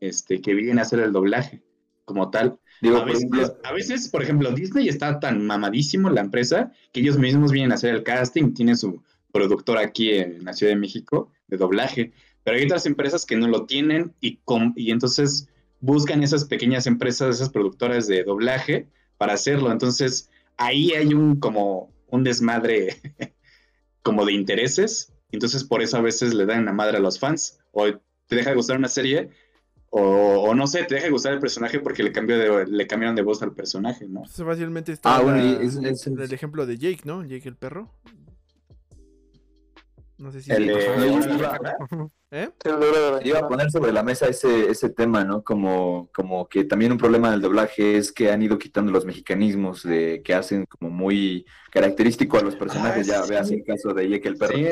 este, que vienen a hacer el doblaje como tal. digo, A veces, ejemplo, a veces, por ejemplo, Disney está tan mamadísimo la empresa que ellos mismos vienen a hacer el casting, tiene su productora aquí en la Ciudad de México de doblaje, pero hay otras empresas que no lo tienen y, com- y entonces buscan esas pequeñas empresas, esas productoras de doblaje para hacerlo. Entonces ahí hay un como un desmadre (laughs) como de intereses, entonces por eso a veces le dan la madre a los fans o te deja de gustar una serie o, o no sé, te deja de gustar el personaje porque le, cambió de, le cambiaron de voz al personaje, ¿no? Pues fácilmente está ah, bueno, la- y es, es- el ejemplo de Jake, ¿no? Jake el perro. No sé si... El ¿Eh? Iba a poner sobre la mesa ese, ese tema, ¿no? Como, como que también un problema del doblaje es que han ido quitando los mexicanismos de, que hacen como muy característico a los personajes. Ah, ya sí. veas el caso de Jake el perro. Sí,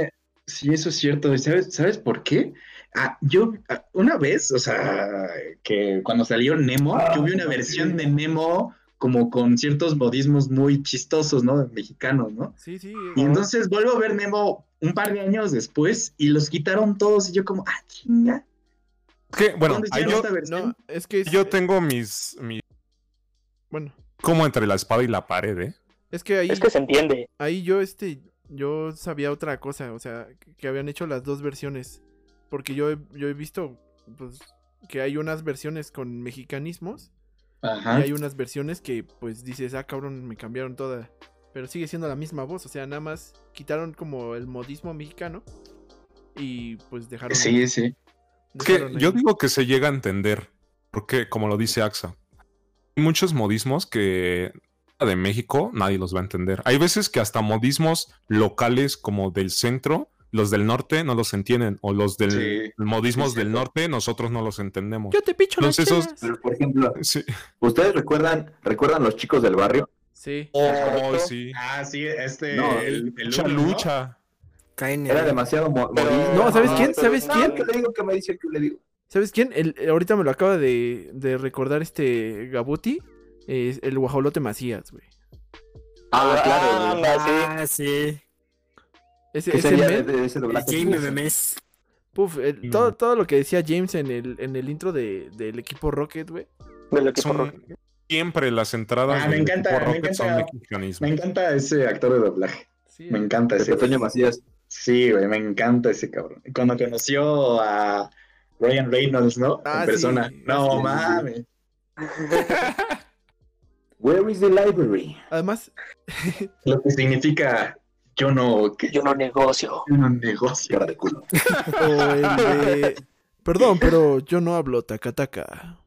sí, eso es cierto. ¿Y ¿Sabes, ¿Sabes por qué? Ah, yo, ah, una vez, o sea, que cuando salió Nemo, yo vi una versión de Nemo como con ciertos modismos muy chistosos, ¿no? Mexicanos, ¿no? Sí, sí. Y entonces vuelvo a ver Nemo un par de años después y los quitaron todos y yo como, ah, chinga. Que, bueno, ¿Dónde ahí hicieron yo, esta versión? No, es que... es- yo tengo mis, mis... Bueno, Como entre la espada y la pared, ¿eh? es que ahí... Es que se entiende. Ahí yo, este, yo sabía otra cosa, o sea, que- que habían hecho las dos versiones. Porque yo he, yo he visto, pues, que hay unas versiones con mexicanismos Ajá. y hay unas versiones que, pues, dices, ah, cabrón, me cambiaron toda. Pero sigue siendo la misma voz, o sea, nada más quitaron como el modismo mexicano y, pues, dejaron... Sí, sí. Es que dejaron yo ahí. digo que se llega a entender, porque como lo dice AXA, hay muchos modismos que de México nadie los va a entender. Hay veces que hasta modismos locales como del centro, los del norte no los entienden, o los del Sí, modismos sí, del norte nosotros no los entendemos. Yo te picho Entonces, esos-. Pero, por ejemplo, Sí. ¿ustedes recuerdan, recuerdan los chicos del barrio? Sí. Oh, sí. Ah, sí, este, No, el, el Lucha, uno, ¿no? lucha. Caen en Era demasiado mo- Pero- modismo. No, ¿sabes Ah, quién? pero ¿Sabes no, quién? ¿Qué le digo? ¿Qué me dice? ¿Qué le digo? ¿Sabes quién? El, ahorita me lo acaba de, de recordar este Gabuti. Es el guajolote Macías, güey. Ah, claro. Ah, sí. Ese, ¿Qué ese sería men, de, de ese puf, el- Mm. todo, todo lo que decía James en el, en el intro de, del equipo Rocket, güey. Del equipo rock. Son siempre las entradas Ah, me del encanta, equipo me Rocket son encanta. Me encanta ese actor de doblaje. Sí, Me encanta ese. Toño Macías. Sí, güey, me encanta ese cabrón. Cuando conoció a Ryan Reynolds, ¿no? Ah, en persona. sí. No Sí, sí, mames. Where is the library? Además, Lo que significa yo no, ¿qué? Yo no negocio. Yo no negocio. Cara de culo. o el de... Perdón, pero yo no hablo tacataca.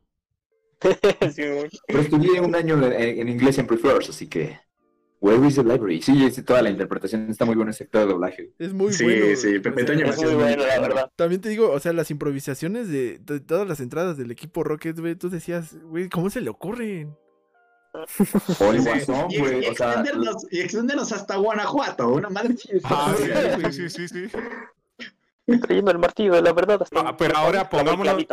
(laughs) Sí. Pero estudié un año en, en inglés en Prefers, así que. Where is the library? Sí, sí, toda la interpretación está muy buena ese actor de doblaje. Es muy Sí, bueno. sí, Pepe Toño Es muy bueno, la verdad. También te digo, o sea, las improvisaciones de, de todas las entradas del equipo Rocket, güey, tú decías, güey, ¿cómo se le ocurren? O el Sí, guasón, y, güey. y O sea, extendernos, y extendernos hasta Guanajuato, una madre sí, Ah, sí, sí, sí, sí. Trayendo el martillo la verdad hasta Ah, pero ahora pongámonos-.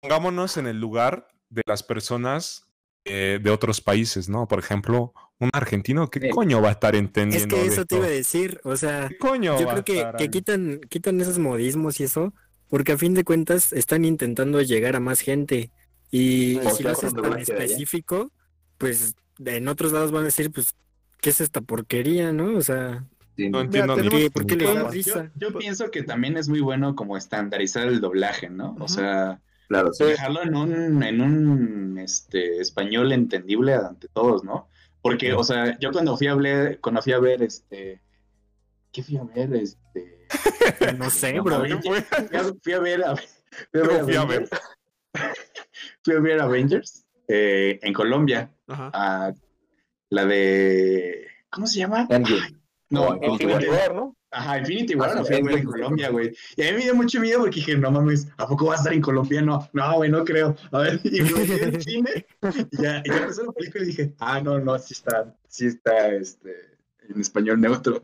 Pongámonos en el lugar de las personas eh, de otros países, ¿no? Por ejemplo, un argentino, ¿qué Sí. coño va a estar Es entendiendo que de eso te iba a decir. O sea, ¿Qué coño yo va creo a que, estar que quitan, quitan esos modismos y eso, porque a fin de cuentas están intentando llegar a más gente. Y, O y si lo haces con tan específico, pues en otros lados van a decir, pues, ¿qué es esta porquería, no? O sea. No entiendo ni tenemos- qué ¿por qué le significa. da risa? Yo, yo pienso que también es muy bueno como estandarizar el doblaje, ¿no? O sea, Claro, sí. dejarlo en un, en un este, español entendible ante todos, ¿no? Porque, o sea, yo cuando fui a ver, cuando fui a ver, este, ¿qué fui a ver? Este, (laughs) no sé, No, bro. Fui a, fui a ver, a- fui a ver, Yo fui a ver. Avengers. (laughs) Fui a ver Avengers eh, en Colombia, Ajá. a la de, ¿cómo se llama? Ay, no, No, Infinity War. ¿no? Ajá, Infinity War Ah, la sí, fui a ver en Endgame. Colombia, güey. Y a mí me dio mucho miedo porque dije, no mames, ¿a poco va a estar en colombiano? No, güey, no creo. A ver, (laughs) y me metí en cine y ya, y ya empezó la película y dije, ah, no, no, sí está, sí está, este, en español neutro.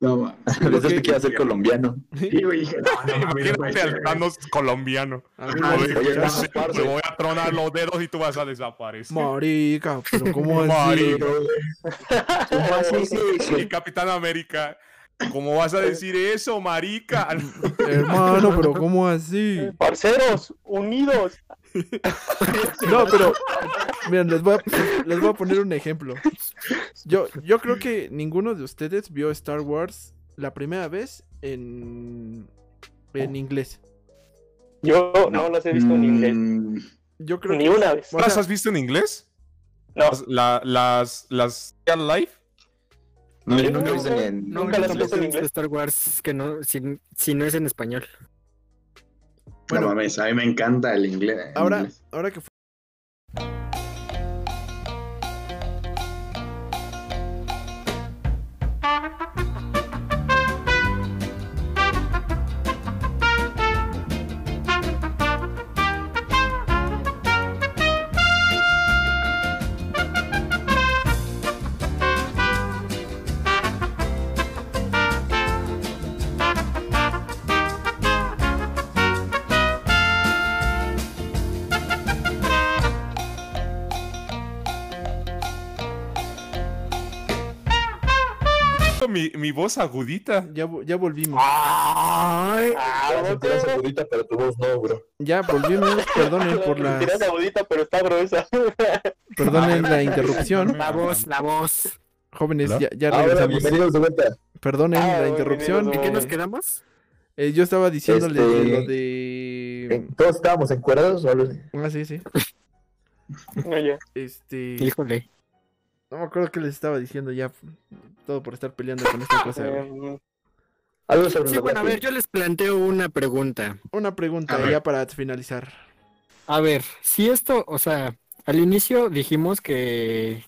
No (laughs) mames. Pensaste que iba a ser colombiano. Y güey, dije, no, no no Imagínate ser, al Thanos colombiano. A Ajá, ver, Oye, oye, yo no, sé, parce. te voy a tronar los dedos y tú vas a desaparecer. Marica, pero ¿cómo así? Marica. (laughs) ¿Cómo así? Sí, sí. Y Capitán América, ¿cómo vas a decir eso, marica? (laughs) Hermano, pero ¿cómo así? Parceros, unidos. No, pero miren, les voy a, les voy a poner un ejemplo. Yo, yo creo que ninguno de ustedes vio Star Wars la primera vez en, en inglés. Yo no, las he visto en inglés. Mm, Yo creo Ni que una vez. ¿Las has visto en inglés? No, Las, la- las, las Real Life. No, yo nunca he visto no, ni en. Nunca las he visto en inglés. Star Wars que no, si, si no es en español. Bueno. no mames, a mí me encanta el inglés. el ahora, inglés. ahora que mi, mi voz agudita. Ya, ya volvimos. Ay, Ah, La sentirás agudita, pero tu voz no, bro. Ya volvimos. (laughs) Perdonen por la, Tiras agudita, pero está gruesa. (laughs) perdonen la interrupción. la voz, la voz. Jóvenes, ya, ya Ahora, regresamos. bienvenidos de vuelta. Perdonen Ah, la interrupción. ¿En qué nos quedamos? eh, yo estaba diciéndole Este- lo de. ¿Todos estábamos encuadrados o algo así? Ah, sí, sí. Oye, Este. Híjole. No me acuerdo qué les estaba diciendo ya. Todo por estar peleando con esta cosa, güey. (laughs) em, Algo sobre Sí, bueno, a ver, yo les planteo una pregunta. Una pregunta ya para finalizar. A ver, si esto, o sea, al inicio dijimos que,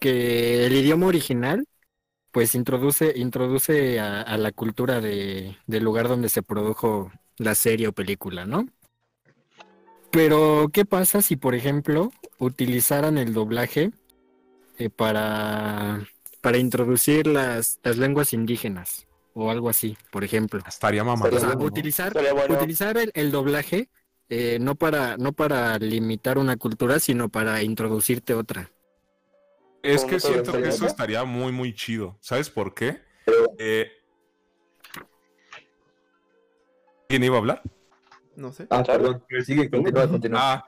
que el idioma original, pues introduce, introduce a, a la cultura de, del lugar donde se produjo la serie o película, ¿no? Pero, ¿qué pasa si, por ejemplo, utilizaran el doblaje eh, para, para introducir las, las lenguas indígenas o algo así, por ejemplo? Estaría O sea, ¿no? utilizar bueno. utilizar el, el doblaje eh, no para no para limitar una cultura, sino para introducirte otra. Es ¿Cómo que siento que eso estaría muy, muy chido. ¿Sabes por qué? Eh, ¿Quién iba a hablar? No sé. Ah, perdón. Sigue, continúa, continúa. Ah,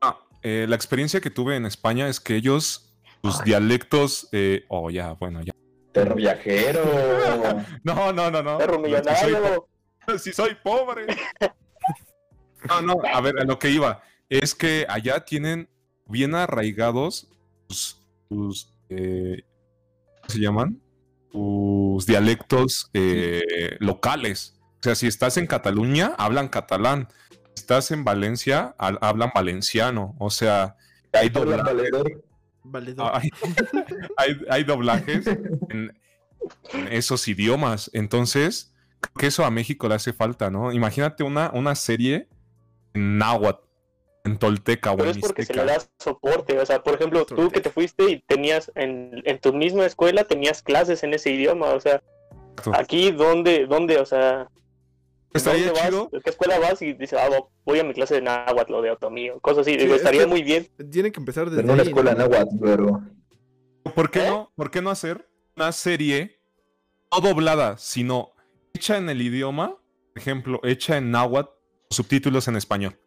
ah, eh, la experiencia que tuve en España es que ellos, sus dialectos, eh, oh, ya, bueno, ya. Perro viajero. (laughs) No, no, no, no. perro soy millonario. Si (laughs) soy pobre. No, no, a ver, a lo que iba. Es que allá tienen bien arraigados sus, sus, eh, ¿cómo se llaman? Sus dialectos eh, locales. O sea, si estás en Cataluña, hablan catalán. Si estás en Valencia, al- hablan valenciano. O sea, hay valedor. Valedor. (laughs) Hay, hay, hay doblajes en, en esos idiomas. Entonces, creo que eso a México le hace falta, ¿no? Imagínate una, una serie en náhuatl, en tolteca o Pero en es porque se le mixteca. da soporte. O sea, por ejemplo, tú que te fuiste y tenías en, en tu misma escuela, tenías clases en ese idioma. O sea, aquí, ¿dónde, dónde, o sea, Estaría ¿dónde vas? chido. ¿A qué escuela vas? Y dices, ah, voy a mi clase de náhuatl o de otomí, o cosas así. Digo, es estaría que- muy bien. Tienen que empezar desde Pero no una ahí, escuela ¿no? náhuatl, pero. ¿Por qué ¿Eh? no? ¿Por qué no hacer una serie no doblada, sino hecha en el idioma, por ejemplo, hecha en náhuatl, subtítulos en español?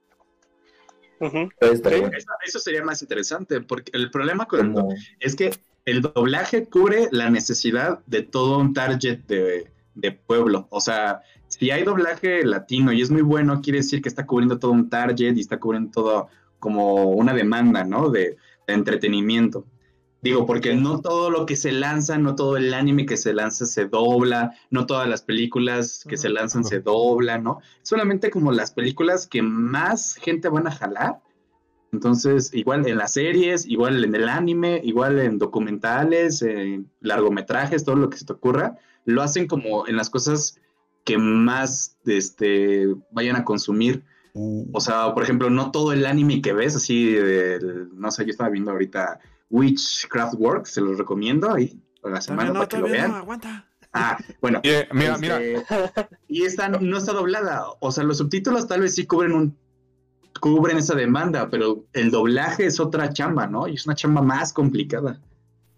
Eso, eso sería más interesante, porque el problema con el es que el doblaje cubre la necesidad de todo un target de, de pueblo. O sea, si hay doblaje latino y es muy bueno, quiere decir que está cubriendo todo un target y está cubriendo todo como una demanda, ¿no? De, de entretenimiento. Digo, porque no todo lo que se lanza, no todo el anime que se lanza se dobla, no todas las películas que se lanzan se doblan, ¿no? Solamente como las películas que más gente van a jalar. Entonces, igual en las series, igual en el anime, igual en documentales, en largometrajes, todo lo que se te ocurra, lo hacen como en las cosas que más este, vayan a consumir. O sea, por ejemplo, no todo el anime que ves, así, del- no sé, yo estaba viendo ahorita Witchcraft Works, se los recomiendo ahí, a la semana no, para que lo vean. no, aguanta. Ah, bueno. Mira, mira, este, Y esta no está doblada. O sea, los subtítulos tal vez sí cubren un cubren esa demanda, pero el doblaje es otra chamba, ¿no? Y es una chamba más complicada.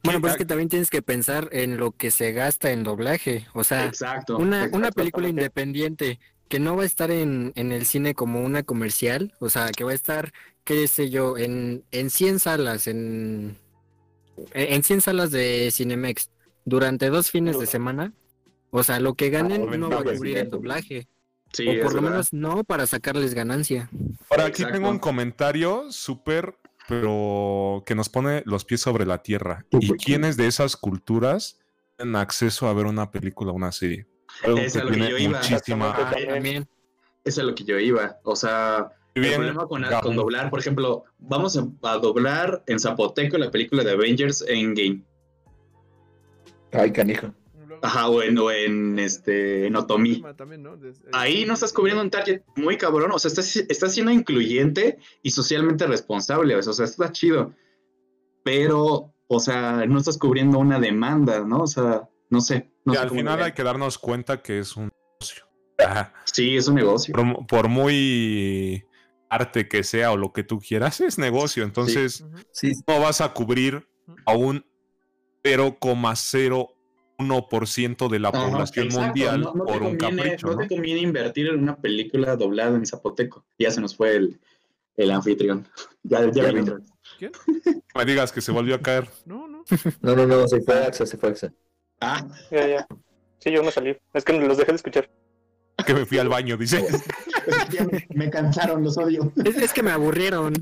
Bueno, pues es que también tienes que pensar en lo que se gasta en doblaje. O sea, Exacto. una, una exacto. película independiente que no va a estar en, en el cine como una comercial, o sea, que va a estar, qué sé yo, en, en 100 salas, en, en 100 salas de Cinemex durante dos fines de semana. O sea, lo que ganen Ah, no va a ventajas, cubrir el doblaje. Sí, o por lo verdad. menos no para sacarles ganancia. Ahora aquí Exacto. tengo un comentario súper, pero que nos pone los pies sobre la tierra. ¿Y quiénes de esas culturas tienen acceso a ver una película o una serie? Algo Es que a lo que yo iba. muchísima... Ah, También. es a lo que yo iba. O sea, el Bien, problema con, Gabo. con doblar, por ejemplo, vamos a, a doblar en zapoteco la película de Avengers Endgame. Ay, canijo. Ajá, o en, o en, este, en Otomí. También, ¿no? Des- Ahí no estás cubriendo un target muy cabrón, o sea, estás, estás siendo incluyente y socialmente responsable, o sea, está chido. Pero, o sea, no estás cubriendo una demanda, ¿no? O sea, no sé. No Y sé al final hay que darnos cuenta que es un negocio. Ajá. Sí, es un negocio. Por, por muy arte que sea o lo que tú quieras, es negocio. Entonces. Sí, no vas a cubrir a un 0,0 1% de la población mundial no- no te por un conviene- capricho, No ¿no? te conviene invertir en una película doblada en zapoteco. Ya se nos fue el, el anfitrión. (laughs) Ya, ya, Ya vino. ¿Quién? (laughs) Me digas que se volvió a caer. (laughs) No, no. No, no, no, se fue Axa, se fue Axa. Ah, Ya, ya. Sí, yo me salí. Es que los dejé de escuchar. Que me fui al baño, dice. me, me cansaron, los odio. Es, es que me aburrieron.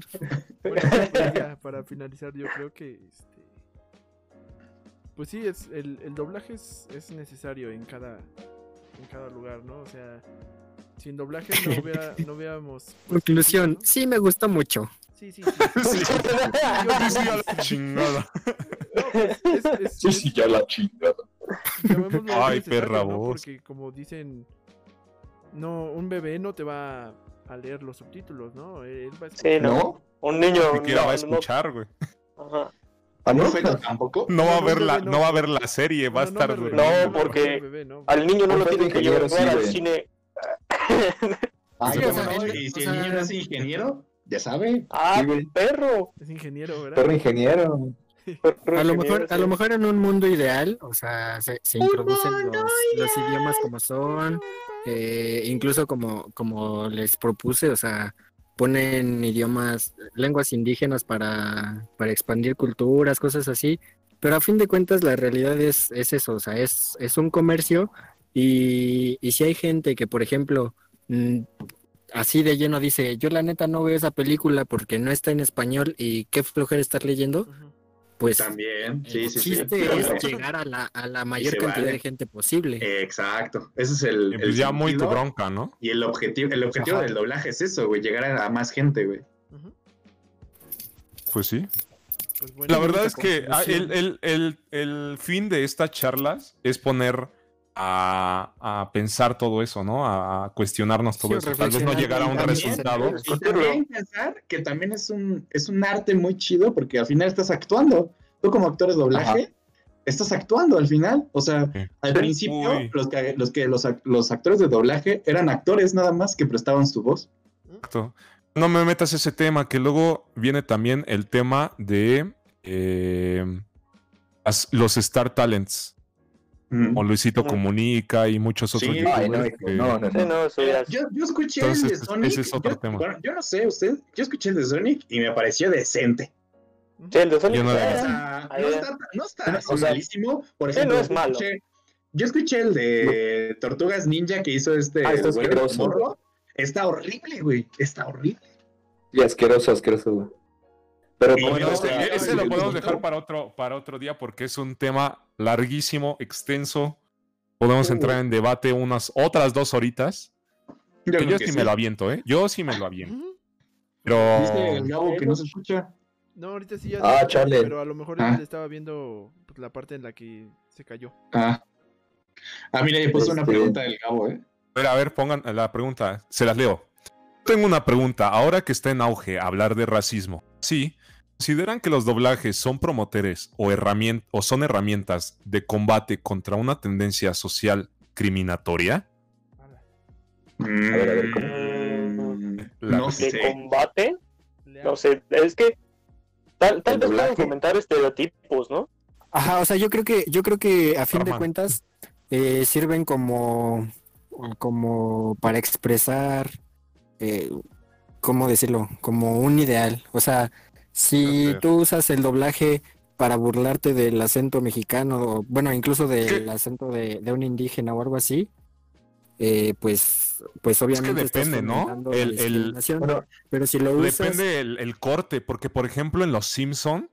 Bueno, pues ya, para finalizar, yo creo que este. Pues sí, es, el, el doblaje es, es necesario en cada, en cada lugar, ¿no? O sea, sin doblaje no, (laughs) hubiera, no hubiéramos. Conclusión, ¿no? sí me gustó mucho. Sí, sí, sí. (laughs) Sí. Sí, sí, a la chingada. no, pues, es- es- Sí, sí, ya la chingada. Ay, perra ¿no? voz. Porque como dicen, no, un bebé no te va a leer los subtítulos, ¿no? Él va a Sí, no. Un niño. Ni siquiera no, va a escuchar, güey. Ajá. ¿Ah, no? ¿Perfecto tampoco? No va a ver la, no. no va a ver la serie, va a estar No, al porque-. Al niño no lo tienen que llevar sí, al cine. Ay, Sí, o ¿cómo sea, no? él- y si o el niño no es ingeniero, ya sabe. Ah, Sí, perro. Es ingeniero, ¿verdad? Perro ingeniero. Perro A lo mejor, a lo mejor en un mundo ideal, o sea, se, se introducen los, los idiomas como son, eh, incluso como, como les propuse, o sea, ponen idiomas, lenguas indígenas para, para expandir culturas, cosas así, pero a fin de cuentas la realidad es, es eso, o sea, es, es un comercio y, y si hay gente que, por ejemplo, mm, así de lleno dice, yo la neta no veo esa película porque no está en español y qué flojera estar leyendo. Pues También, sí, el sí, sí. chiste es llegar a la, a la mayor cantidad vale. de gente posible. Exacto, ese es el, el pues ya muy tu bronca, ¿no? y el objetivo, el objetivo Ajá. del doblaje es eso, güey, llegar a, a más gente, güey. Pues sí. Pues bueno, La verdad es que ah, el, el- el- el fin de estas charlas es poner a, a pensar todo eso, ¿no? A, a cuestionarnos todo Sí, eso. Tal vez no llegar a un también. resultado. Y también pensar que también es un, es un arte muy chido porque al final estás actuando. Tú como actor de doblaje, estás actuando al final. O sea, Sí. al Sí. principio Uy. los que, los, que los, ac- los actores de doblaje eran actores nada más que prestaban su voz. Exacto. No me metas ese tema, que luego viene también el tema de eh, los Star Talents. O Luisito. Comunica y muchos otros Sí. youtubers Ay, no, que- no, no, Sí, no. Yo, yo escuché Entonces, el de ese Sonic. es otro yo, tema. bueno, yo no sé, usted, yo escuché el de Sonic y me pareció decente. Sí, el de Sonic. Yo no- está, no está Pero, así o sea, malísimo. Por ejemplo, no es yo malo. escuché- yo escuché el de Tortugas Ninja que hizo este Ah, está güey, asqueroso. morro. Está horrible, güey. Está horrible. Y asqueroso, asqueroso, güey. Pero no, no, ese, ese sí, lo podemos dejar para otro, para otro día porque es un tema larguísimo, extenso. Podemos entrar en debate unas otras dos horitas. Yo Que yo que sí sí. me lo aviento, ¿eh? Yo sí me lo aviento. Pero. Dice el Gabo que no se escucha. No, ahorita sí ya. Ah, se- chale. Pero a lo mejor Ah. le estaba viendo pues, la parte en la que se cayó. Ah. Ah, mira, ya puso una Este- pregunta del Gabo, ¿eh? A ver, a ver, pongan la pregunta. Se las leo. Tengo una pregunta. Ahora que está en auge hablar de racismo, ¿sí? ¿Consideran que los doblajes son promotores o, o son herramientas de combate contra una tendencia social criminatoria? ver, a ver, ¿cómo? Mm, La- no de sé. combate. Le No sé, es que tal, tal vez doblaje. pueden comentar estereotipos, ¿no? Ajá, o sea, yo creo que, yo creo que a fin de cuentas eh, sirven como, como para expresar, eh, ¿cómo decirlo? Como un ideal. O sea, si tú usas el doblaje para burlarte del acento mexicano, o, bueno, incluso del acento de, de un indígena o algo así, eh, pues, pues obviamente estás depende, ¿no? El- el-. Bueno, pero si lo usas, Depende el, el corte, porque por ejemplo en Los Simpson,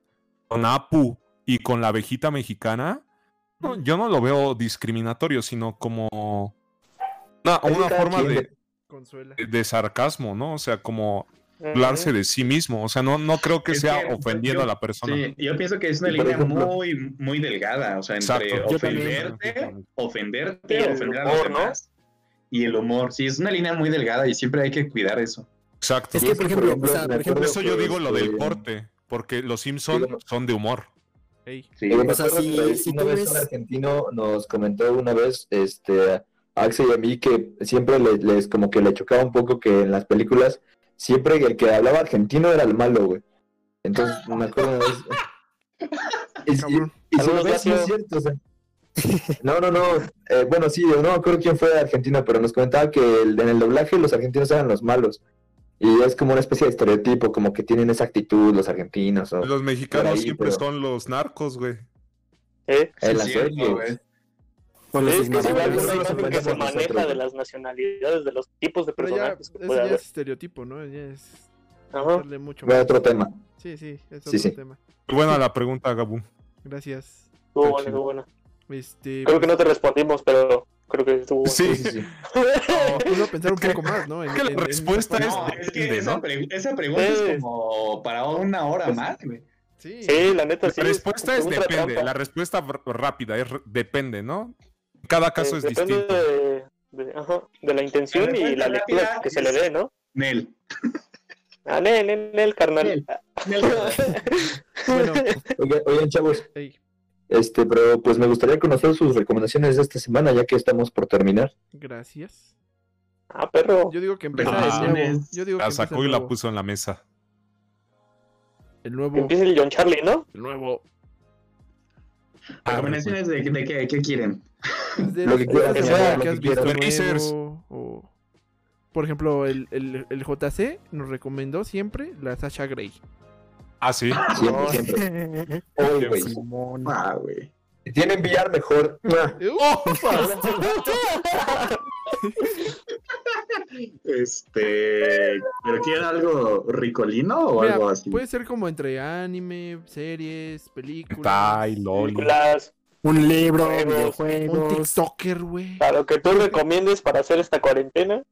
con Apu y con la abejita mexicana, no, yo no lo veo discriminatorio, sino como una, forma de, de sarcasmo, ¿no? O sea, como burlarse de sí mismo. O sea, no, no creo que Es sea que, ofendiendo yo- a la persona. Sí, yo pienso que es una línea ejemplo- muy, muy delgada, o sea, entre Exacto. Yo también. ofenderte, ofenderte, Y el ofender a los demás. Y el humor, sí, es una línea muy delgada y siempre hay que cuidar eso. Exacto. Es que, por ejemplo, o sea, por ejemplo, Por eso yo digo lo del este, corte, porque los Simpson Digo- son de humor. Sí. Digo, me O sea, acuerdo si- que si una tú vez ves- un argentino nos comentó una vez, este, a Axel y a mí, que siempre le- les, como que le chocaba un poco que en las películas, siempre el que hablaba argentino era el malo, güey. Entonces, (laughs) me acuerdo una vez. Y, y, y si lo Saludos, ves, sí es Gacio. cierto, o sea, No, no, no. eh, bueno, sí, no me acuerdo quién fue de Argentina, pero nos comentaba que el- en el doblaje los argentinos eran los malos. Y es como una especie de estereotipo, como que tienen esa actitud los argentinos. O... Los mexicanos ahí, siempre pero- son los narcos, güey. ¿Eh? En la Sí, serie. güey. O los Es que es igual ignorantes. una nos imagen que se maneja nosotros. de las nacionalidades, de los tipos de Pero ya, personajes que puede ya haber. es estereotipo, ¿no? Ya es Ajá. darle mucho más. otro tema. Sí, sí, es Sí, otro sí. tema. Y Buena la pregunta, Gabu. Gracias. Estuvo chido. estuvo bueno. Este, Creo que no te respondimos, pero creo que estuvo bueno. Sí, Sí, sí, sí. uno pensar un Es poco más, ¿no? En- es que la en- en- respuesta es- No, es que Depende, esa, ¿no? pre- esa pregunta Sí. es como para una hora más, güey. Sí. Sí, la neta La sí. respuesta es pregunta depende. La respuesta rápida es depende, ¿no? Cada caso Eh, es depende distinto. De, de- ajá, de la intención La y la lectura rápida que se le es- dé, ¿no? Nel. Ah, Nel, Nel, Nel, carnal. Nel. Nel. (laughs) Bueno, Oigan, oigan, chavos, este, pero pues me gustaría conocer sus recomendaciones de esta semana, ya que estamos por terminar. gracias. Ah, perro. Yo digo que empieza Ah, el nuevo. es- Yo digo que La empieza sacó y la puso en la mesa. El nuevo. empiece el John Charlie, ¿no? El nuevo. ¿Recomendaciones de, de qué, qué quieren? De Lo que quieras, semana lo que que has visto nuevo, o- Por ejemplo, el, el, el JC nos recomendó siempre la Sasha Grey. Ah, sí. Siempre, siempre. Always. Simón. Ah, güey. Tienen VR, mejor. (laughs) (laughs) (laughs) Este. ¿Pero quieren algo ricolino o Mira, algo así? puede ser como entre anime, series, películas. Películas, Un libro, Juegos, Un videojuegos. TikToker, güey. para lo que tú recomiendes para hacer esta cuarentena.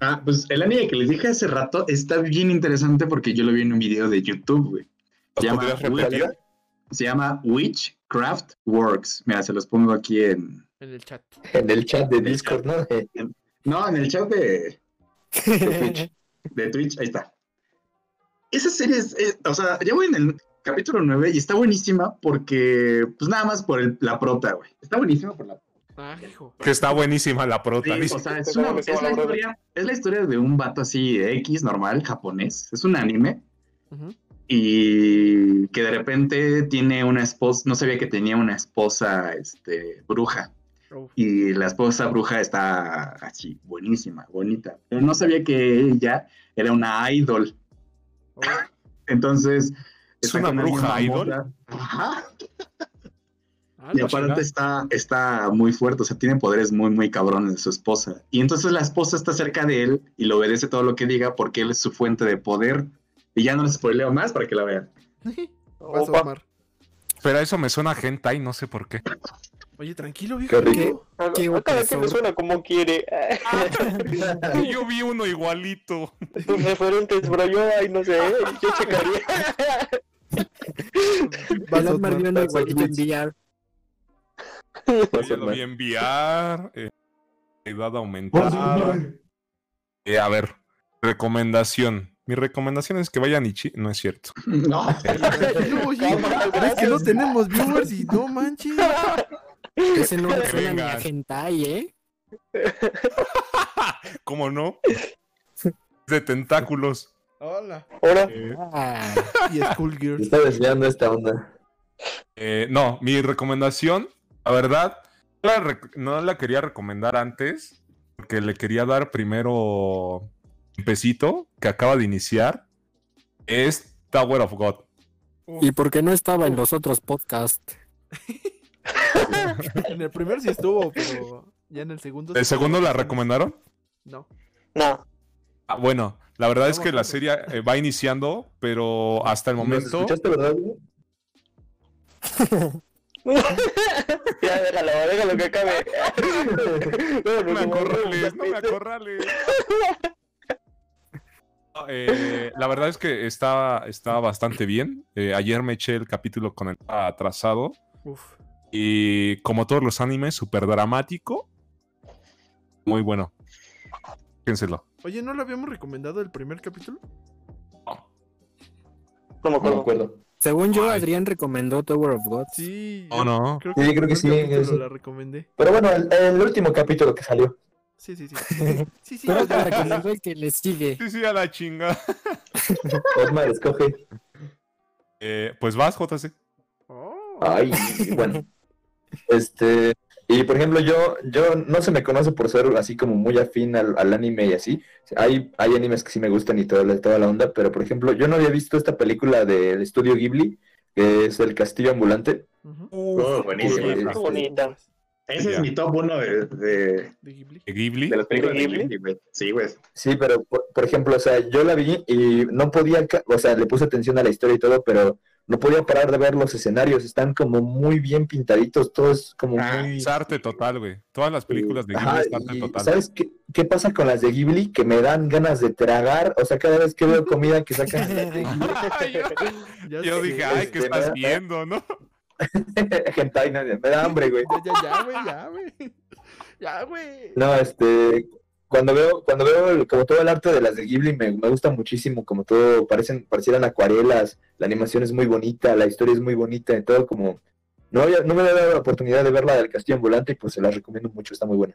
Ah, pues el anime que les dije hace rato está bien interesante porque yo lo vi en un video de YouTube, güey. ¿Los Se llama podrías repetir? Witch- Se llama Witchcraft Works. Mira, se los pongo aquí en. En el chat. En el chat de Discord, ¿no? No, en el chat de, de Twitch. (laughs) De Twitch, ahí está. Esa serie es, es- o sea, ya voy en el capítulo 9 y está buenísima porque, pues nada más por el- la prota, güey. Está buenísima por la Ah, hijo. Que está buenísima la prota. Sí, o sea, es, una- la historia, es la historia de un vato así X, normal, japonés. Es un anime. Y que de repente tiene una esposa, no sabía que tenía una esposa este, bruja. Uf. Y la esposa bruja está así, buenísima, bonita. Pero no sabía que ella era una idol. Oh, Entonces. ¿Es una bruja famosa. Ajá. ah, Y aparte está, está muy fuerte, o sea, tiene poderes muy, muy cabrones de su esposa. Y entonces la esposa está cerca de él y le obedece todo lo que diga porque él es su fuente de poder. Y ya no les spoileo más para que la vean. (laughs) Pero eso me suena a hentai, no sé por qué. Oye, tranquilo, viejo. Qué rico. Qué a cada quien le opresor. suena como quiere. (laughs) (laughs) Yo vi uno igualito. Tus referentes, bro, yo ahí no sé, yo checaría. Otmar. Mariano igualito en VR. Yo lo vi enviar. Eh, edad aumentada. Eh, a ver, recomendación. Mi recomendación es que vayan y chi... No es cierto. (laughs) No. Tranquilo, oye. Es que no tenemos viewers y no manches. Ese no suena ni a hentai, ¿eh? (laughs) ¿Cómo no? De tentáculos. Hola. Ahora, Eh, Ah, (laughs) Y Schoolgirls. Está desviando esta onda. eh, no, mi recomendación, la verdad, no la, rec- no la quería recomendar antes, porque le quería dar primero un pesito que acaba de iniciar. Es Tower of God. ¿Y por qué no estaba en los otros podcasts? (laughs) (laughs) En el primero sí estuvo, pero ya en el segundo. ¿El sí segundo la recomendaron? No. no. Ah, bueno, la verdad es que la serie eh, va iniciando, pero hasta el ¿Nos momento... escuchaste, verdad? (laughs) ya déjalo, déjalo que acabe. (laughs) No me acorrales, no me acorrales. Eh, la verdad es que está, está bastante bien. Eh, ayer me eché el capítulo con el atrasado. Uf. Y como todos los animes, súper dramático. Muy bueno. Piénselo. Oye, ¿no lo habíamos recomendado el primer capítulo? No me No me acuerdo. Según yo, Ay. Adrián recomendó Tower of God. Sí. ¿O yo no? Creo Sí, creo que sí, la recomendé. Pero bueno, el, el último capítulo que salió. Sí, sí, sí. (laughs) Sí, sí. Pero ya- te recomendó el que le sigue. Sí, sí, a la chinga. (laughs) Osmar, escoge. Eh, pues vas, JC. Oh. Ay, bueno. (laughs) Este, y por ejemplo, yo, yo no se me conoce por ser así como muy afín al, al anime y así. Hay, hay animes que sí me gustan y toda, toda la onda, pero por ejemplo, yo no había visto esta película del estudio Ghibli, que es El Castillo Ambulante. Ujú. Oh, buenísimo. Sí, Qué bonita. Ese es mi top uno de, de, De Ghibli. ¿De Ghibli? de las películas de ¿Ghibli? Ghibli, güey. Sí, güey. Sí, pero por, por ejemplo, o sea, yo la vi y no podía, o sea, le puse atención a la historia y todo, pero no podía parar de ver los escenarios, están como muy bien pintaditos, todo es como Ah, muy... Es arte total, güey. Todas las películas de Ghibli Ajá, es arte total. ¿Sabes qué, qué pasa con las de Ghibli? Que me dan ganas de tragar, o sea, cada vez que veo comida que sacan de (laughs) (laughs) yo- (laughs) dije, ay, ¿qué este, estás viendo, no? no, me da hambre, güey. Ya, ya, ya, güey, ya, güey. Ya, güey. No, este, cuando veo, cuando veo como todo el arte de las de Ghibli me, me gusta muchísimo, como todo, parecen, parecieran acuarelas, la animación es muy bonita, la historia es muy bonita, y todo como, no había, no me había dado la oportunidad de verla del Castillo Ambulante y pues se la recomiendo mucho, está muy buena.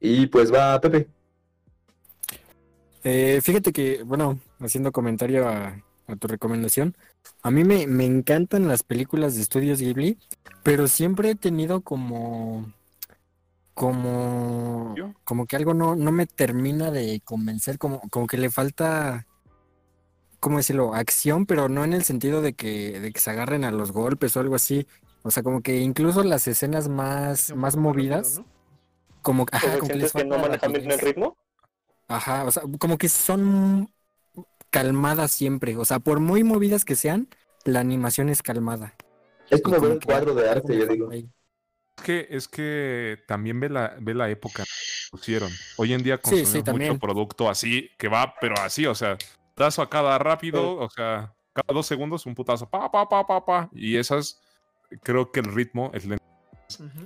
Y pues va Pepe. Eh, fíjate que, bueno, haciendo comentario a, a tu recomendación, a mí me, me encantan las películas de estudios Ghibli, pero siempre he tenido como, como, como que algo no, no me termina de convencer, como, como que le falta, ¿cómo decirlo? Acción, pero no en el sentido de que, de que se agarren a los golpes o algo así. O sea, como que incluso las escenas más, Sí, más movidas, ¿no? como, ¿Cómo ajá, como que les ¿Sientes que no manejan bien el ritmo? Ajá, o sea, como que son calmadas siempre. O sea, por muy movidas que sean, la animación es calmada. Es como ver como un cuadro de arte, yo digo. ahí. Es que, es que también ve la, ve la época que pusieron. Hoy en día Sí, sí, consumimos mucho producto así, que va, pero así, o sea, putazo a cada rápido, o sea, cada dos segundos un putazo, pa, pa, pa, pa, pa. Y esas, creo que el ritmo es lento.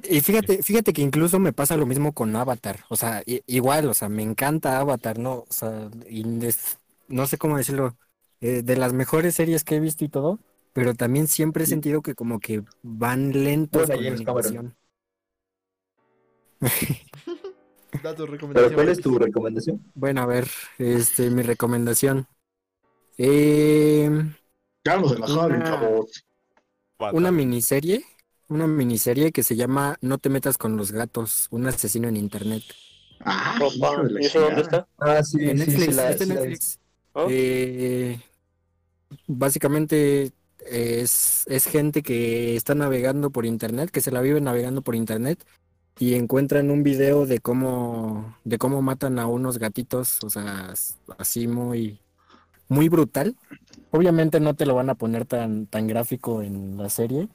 Y fíjate, fíjate que incluso me pasa lo mismo con Avatar. O sea, i- igual, o sea, me encanta Avatar, ¿no? O sea, y es- no sé cómo decirlo, eh, de las mejores series que he visto y todo, pero también siempre he sentido que como que van lentos con la animación. (laughs) Da tu Pero. ¿cuál es tu recomendación? Bueno, a ver, este, mi recomendación. Eh, Ya nos enojaron, Una- chavos. una miniserie, una miniserie que se llama No te metas con los gatos, un asesino en internet. Ah, de la ¿Y eso dónde está? Ah, sí, En sí, Netflix, sí, la- está en sí la vi. Netflix. ¿Oh? Eh, básicamente es, es gente que está navegando por internet, que se la vive navegando por internet y encuentran un video de cómo, de cómo matan a unos gatitos, o sea, así muy, muy brutal. Obviamente no te lo van a poner tan, tan gráfico en la serie,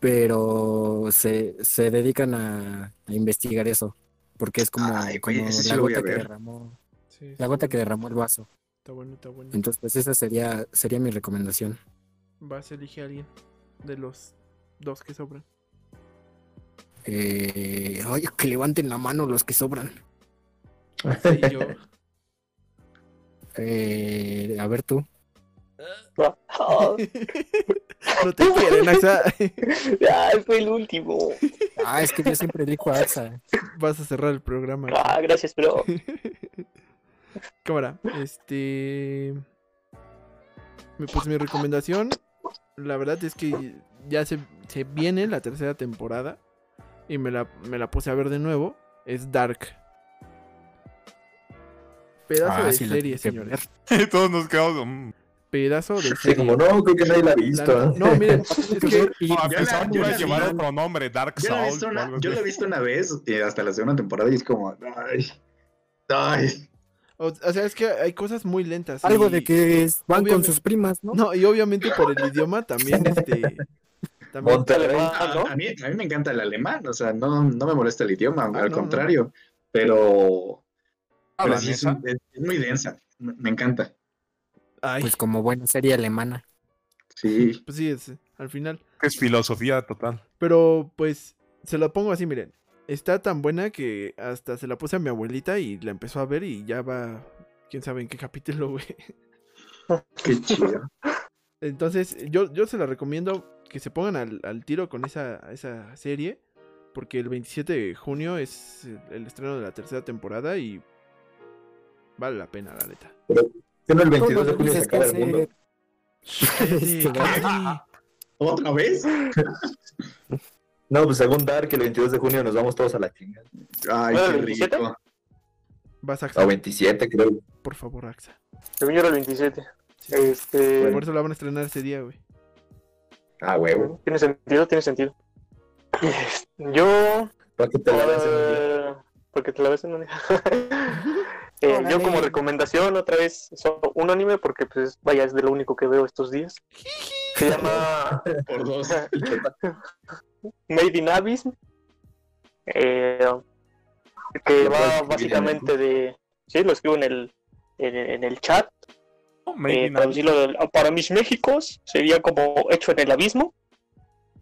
pero se, se dedican a, a investigar eso, porque es como, Ay, güey, como ese sí la gota que derramó, Sí, la gota que derramó el vaso. Está bueno, está bueno. Entonces, pues esa sería, sería mi recomendación. Vas, elige a alguien de los dos que sobran. Eh, ay, que levanten la mano los que sobran. Sí, (laughs) yo. Eh, a ver tú. (laughs) No te (laughs) quieren, Axa. ah, fue el último. Ah, es que yo siempre elijo a Axa. Vas a cerrar el programa. Ah, gracias, pero Cámara, este. me- Pues mi recomendación, la verdad es que ya se, se viene la tercera temporada y me la, me la puse a ver de nuevo. Es Dark. Pedazo Ah, de sí serie, señores. (laughs) Todos nos quedamos. mm. Pedazo de Sí, serie. como no, creo que nadie la ha visto. La- ¿eh? no, miren, (laughs) es que Y- No, iba a la llevar otro nombre, Dark Yo la, he Souls. visto una, yo la he visto una vez hasta la segunda temporada y es como, ay, ay. O, o sea, es que hay cosas muy lentas. algo y- de que es- van con sus primas, ¿no? No, y obviamente por el idioma también, este. (laughs) También. Ah, A, ¿no? a mí, a mí me encanta el alemán, o sea, no, no me molesta el idioma, Ah, al no, contrario, pero, Ah, pero sí es, muy densa, me, me encanta. ay, Pues como buena serie alemana. Sí, (laughs) pues sí, es, al final. Es filosofía total. Pero pues se lo pongo así, miren. Está tan buena que hasta se la puse a mi abuelita y la empezó a ver y ya va, quién sabe en qué capítulo, (laughs) güey. qué chido. Entonces, yo, yo se la recomiendo que se pongan al, al tiro con esa, esa serie. Porque el 27 de junio es el, el estreno de la tercera temporada y vale la pena, la neta. Que no el 22 Todos de julio se acaba el mundo. (laughs) Este, Gandhi. ¿Otra vez? (laughs) No, pues según Dark, el 22 de junio nos vamos todos a la chingada. Ay, ¿Era qué el 27? rico. Vas, Axa. O 27, creo. Por favor, Axa. Según yo era el 27. Sí. Este. Por eso la van a estrenar ese día, güey. Ah, huevo. Tiene sentido, tiene sentido. (laughs) Yo. ¿Para qué te la ves en un día? eh, porque te la ves en un día. (laughs) Eh, yo como recomendación otra vez so- un anime porque pues vaya es de lo único que veo estos días. Se llama (laughs) Por dos. Made in Abyss. Eh, que ¿Lo puedes va básicamente de sí lo escribo en el en, en el chat eh, traducirlo del- para mis Méxicos sería como hecho en el abismo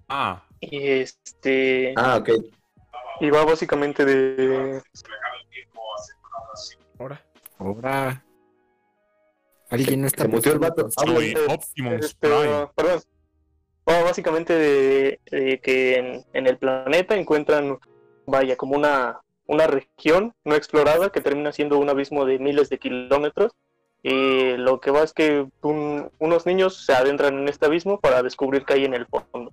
Ah, y este Ah, ok. y va básicamente de Ahora. Ahora. Alguien no está muteó el vato. soy este, Optimus Este, Prime. perdón. Va básicamente de, de que en, en el planeta encuentran, vaya, como una, una región no explorada que termina siendo un abismo de miles de kilómetros. Y lo que va es que un- unos niños se adentran en este abismo para descubrir qué hay en el fondo.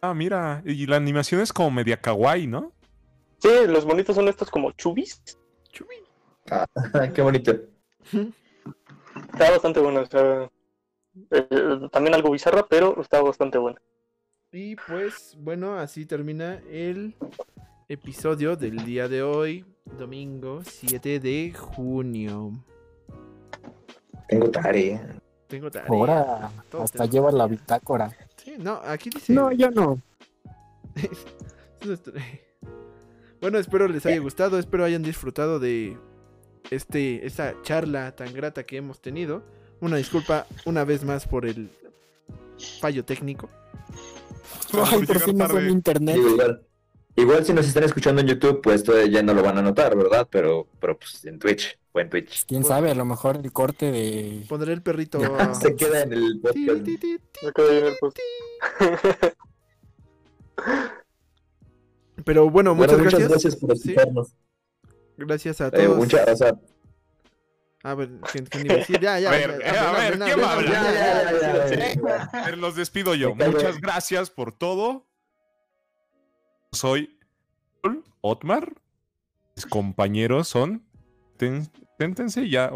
Ah, mira. Y la animación es como media kawaii, ¿no? Sí, los bonitos son estos como chubis. Chubi. (laughs) qué bonito. Está bastante bueno. o sea, eh, también algo bizarra, pero está bastante bueno. Y pues, bueno, así termina el episodio del día de hoy, domingo 7 de junio. Tengo tarea. Tengo tarea. Ahora. Hasta lleva la bitácora. Sí, no, aquí dice. No, yo no. (laughs) Bueno, espero les haya gustado, espero hayan disfrutado de este esta charla tan grata que hemos tenido. Una disculpa una vez más por el fallo técnico. Ay, por fin no fue internet. Igual. Igual si nos están escuchando en YouTube, pues todavía ya no lo van a notar, ¿verdad? Pero, pero pues en Twitch, o en Twitch. Quién sabe, a lo mejor el corte de. Pondré el perrito. (laughs) Se queda en el podcast. quedé ahí en el post. (laughs) Pero bueno, Bueno, muchas, muchas gracias. gracias por Sí. escucharnos. Gracias a Eh, todos. mucha- o sea, A ver, ¿quién, quién iba a decir? Ya, ya. A ver, ya, eh, a ver, ¿quién va a hablar? A ver, los despido yo. Muchas gracias por todo. Soy Otmar. Mis compañeros son. Ten- Téntense ya.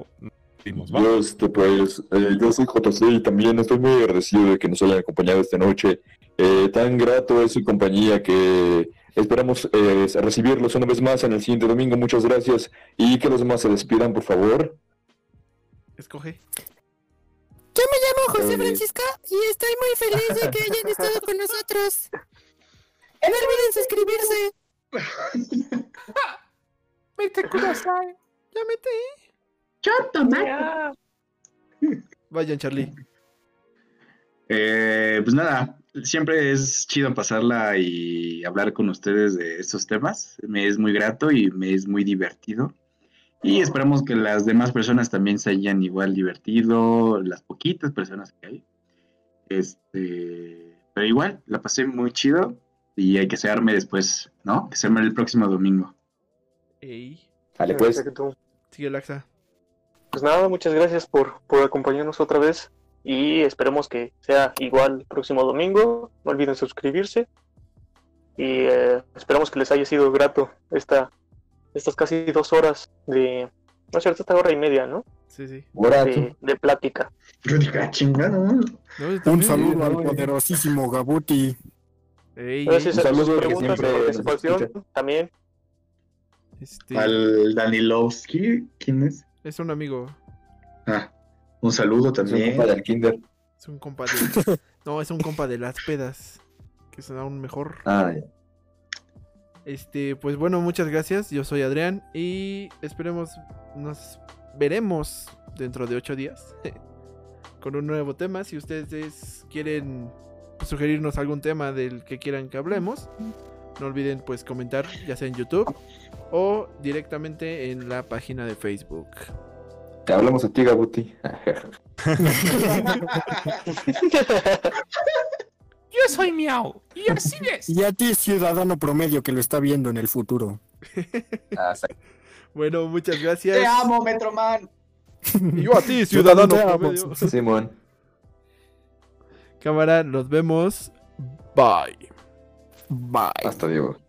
Yo, este, pues, eh, yo soy JC y también estoy muy agradecido de que nos hayan acompañado esta noche. Eh, tan grato es su compañía que esperamos eh, recibirlos una vez más en el siguiente domingo. Muchas gracias y que los demás se despidan, por favor. Escoge. Yo me llamo José. Francisco y estoy muy feliz de que hayan estado con nosotros. No olviden suscribirse. (laughs) Ya mete. Vayan, Charlie. Eh, pues nada, siempre es chido pasarla y hablar con ustedes de estos temas. Me es muy grato y me es muy divertido. Y esperamos que las demás personas también se hayan igual divertido, las poquitas personas que hay. Este, pero igual, la pasé muy chido y hay que se arme después, ¿no? Que se arme el próximo domingo. Ey. Vale, pues. Sigue Laxa. Pues nada, muchas gracias por, por acompañarnos otra vez y esperemos que sea igual el próximo domingo. No olviden suscribirse y eh, esperamos que les haya sido grato esta, estas casi dos horas de, no es cierto, esta hora y media, ¿no? Sí, sí. De, de plática. Yo dije, "Ah, chingada, ¿no?". No, Un saludo al poderosísimo Gabuti. Ey, Gracias Un a sus preguntas, participación también. este, Al Danilovsky, ¿quién es? es un amigo. Ah, un saludo Es un también. compa del Kinder. Es un compa de. (laughs) No, es un compa de las pedas. Que son aún mejor. Ah, ya. Este, pues bueno, muchas gracias. Yo soy Adrián y esperemos nos veremos dentro de ocho días (laughs) con un nuevo tema. Si ustedes quieren sugerirnos algún tema del que quieran que hablemos, no olviden pues comentar ya sea en YouTube o directamente en la página de Facebook. Te hablamos a ti, Gabuti. (laughs) Yo soy Miau. Y así es. Y a ti, ciudadano promedio que lo está viendo en el futuro. Ah, Bueno, muchas gracias. Te amo, Metroman. Y yo a ti, ciudadano promedio. Simón. Cámara, nos vemos. Bye. Bye. Hasta Diego.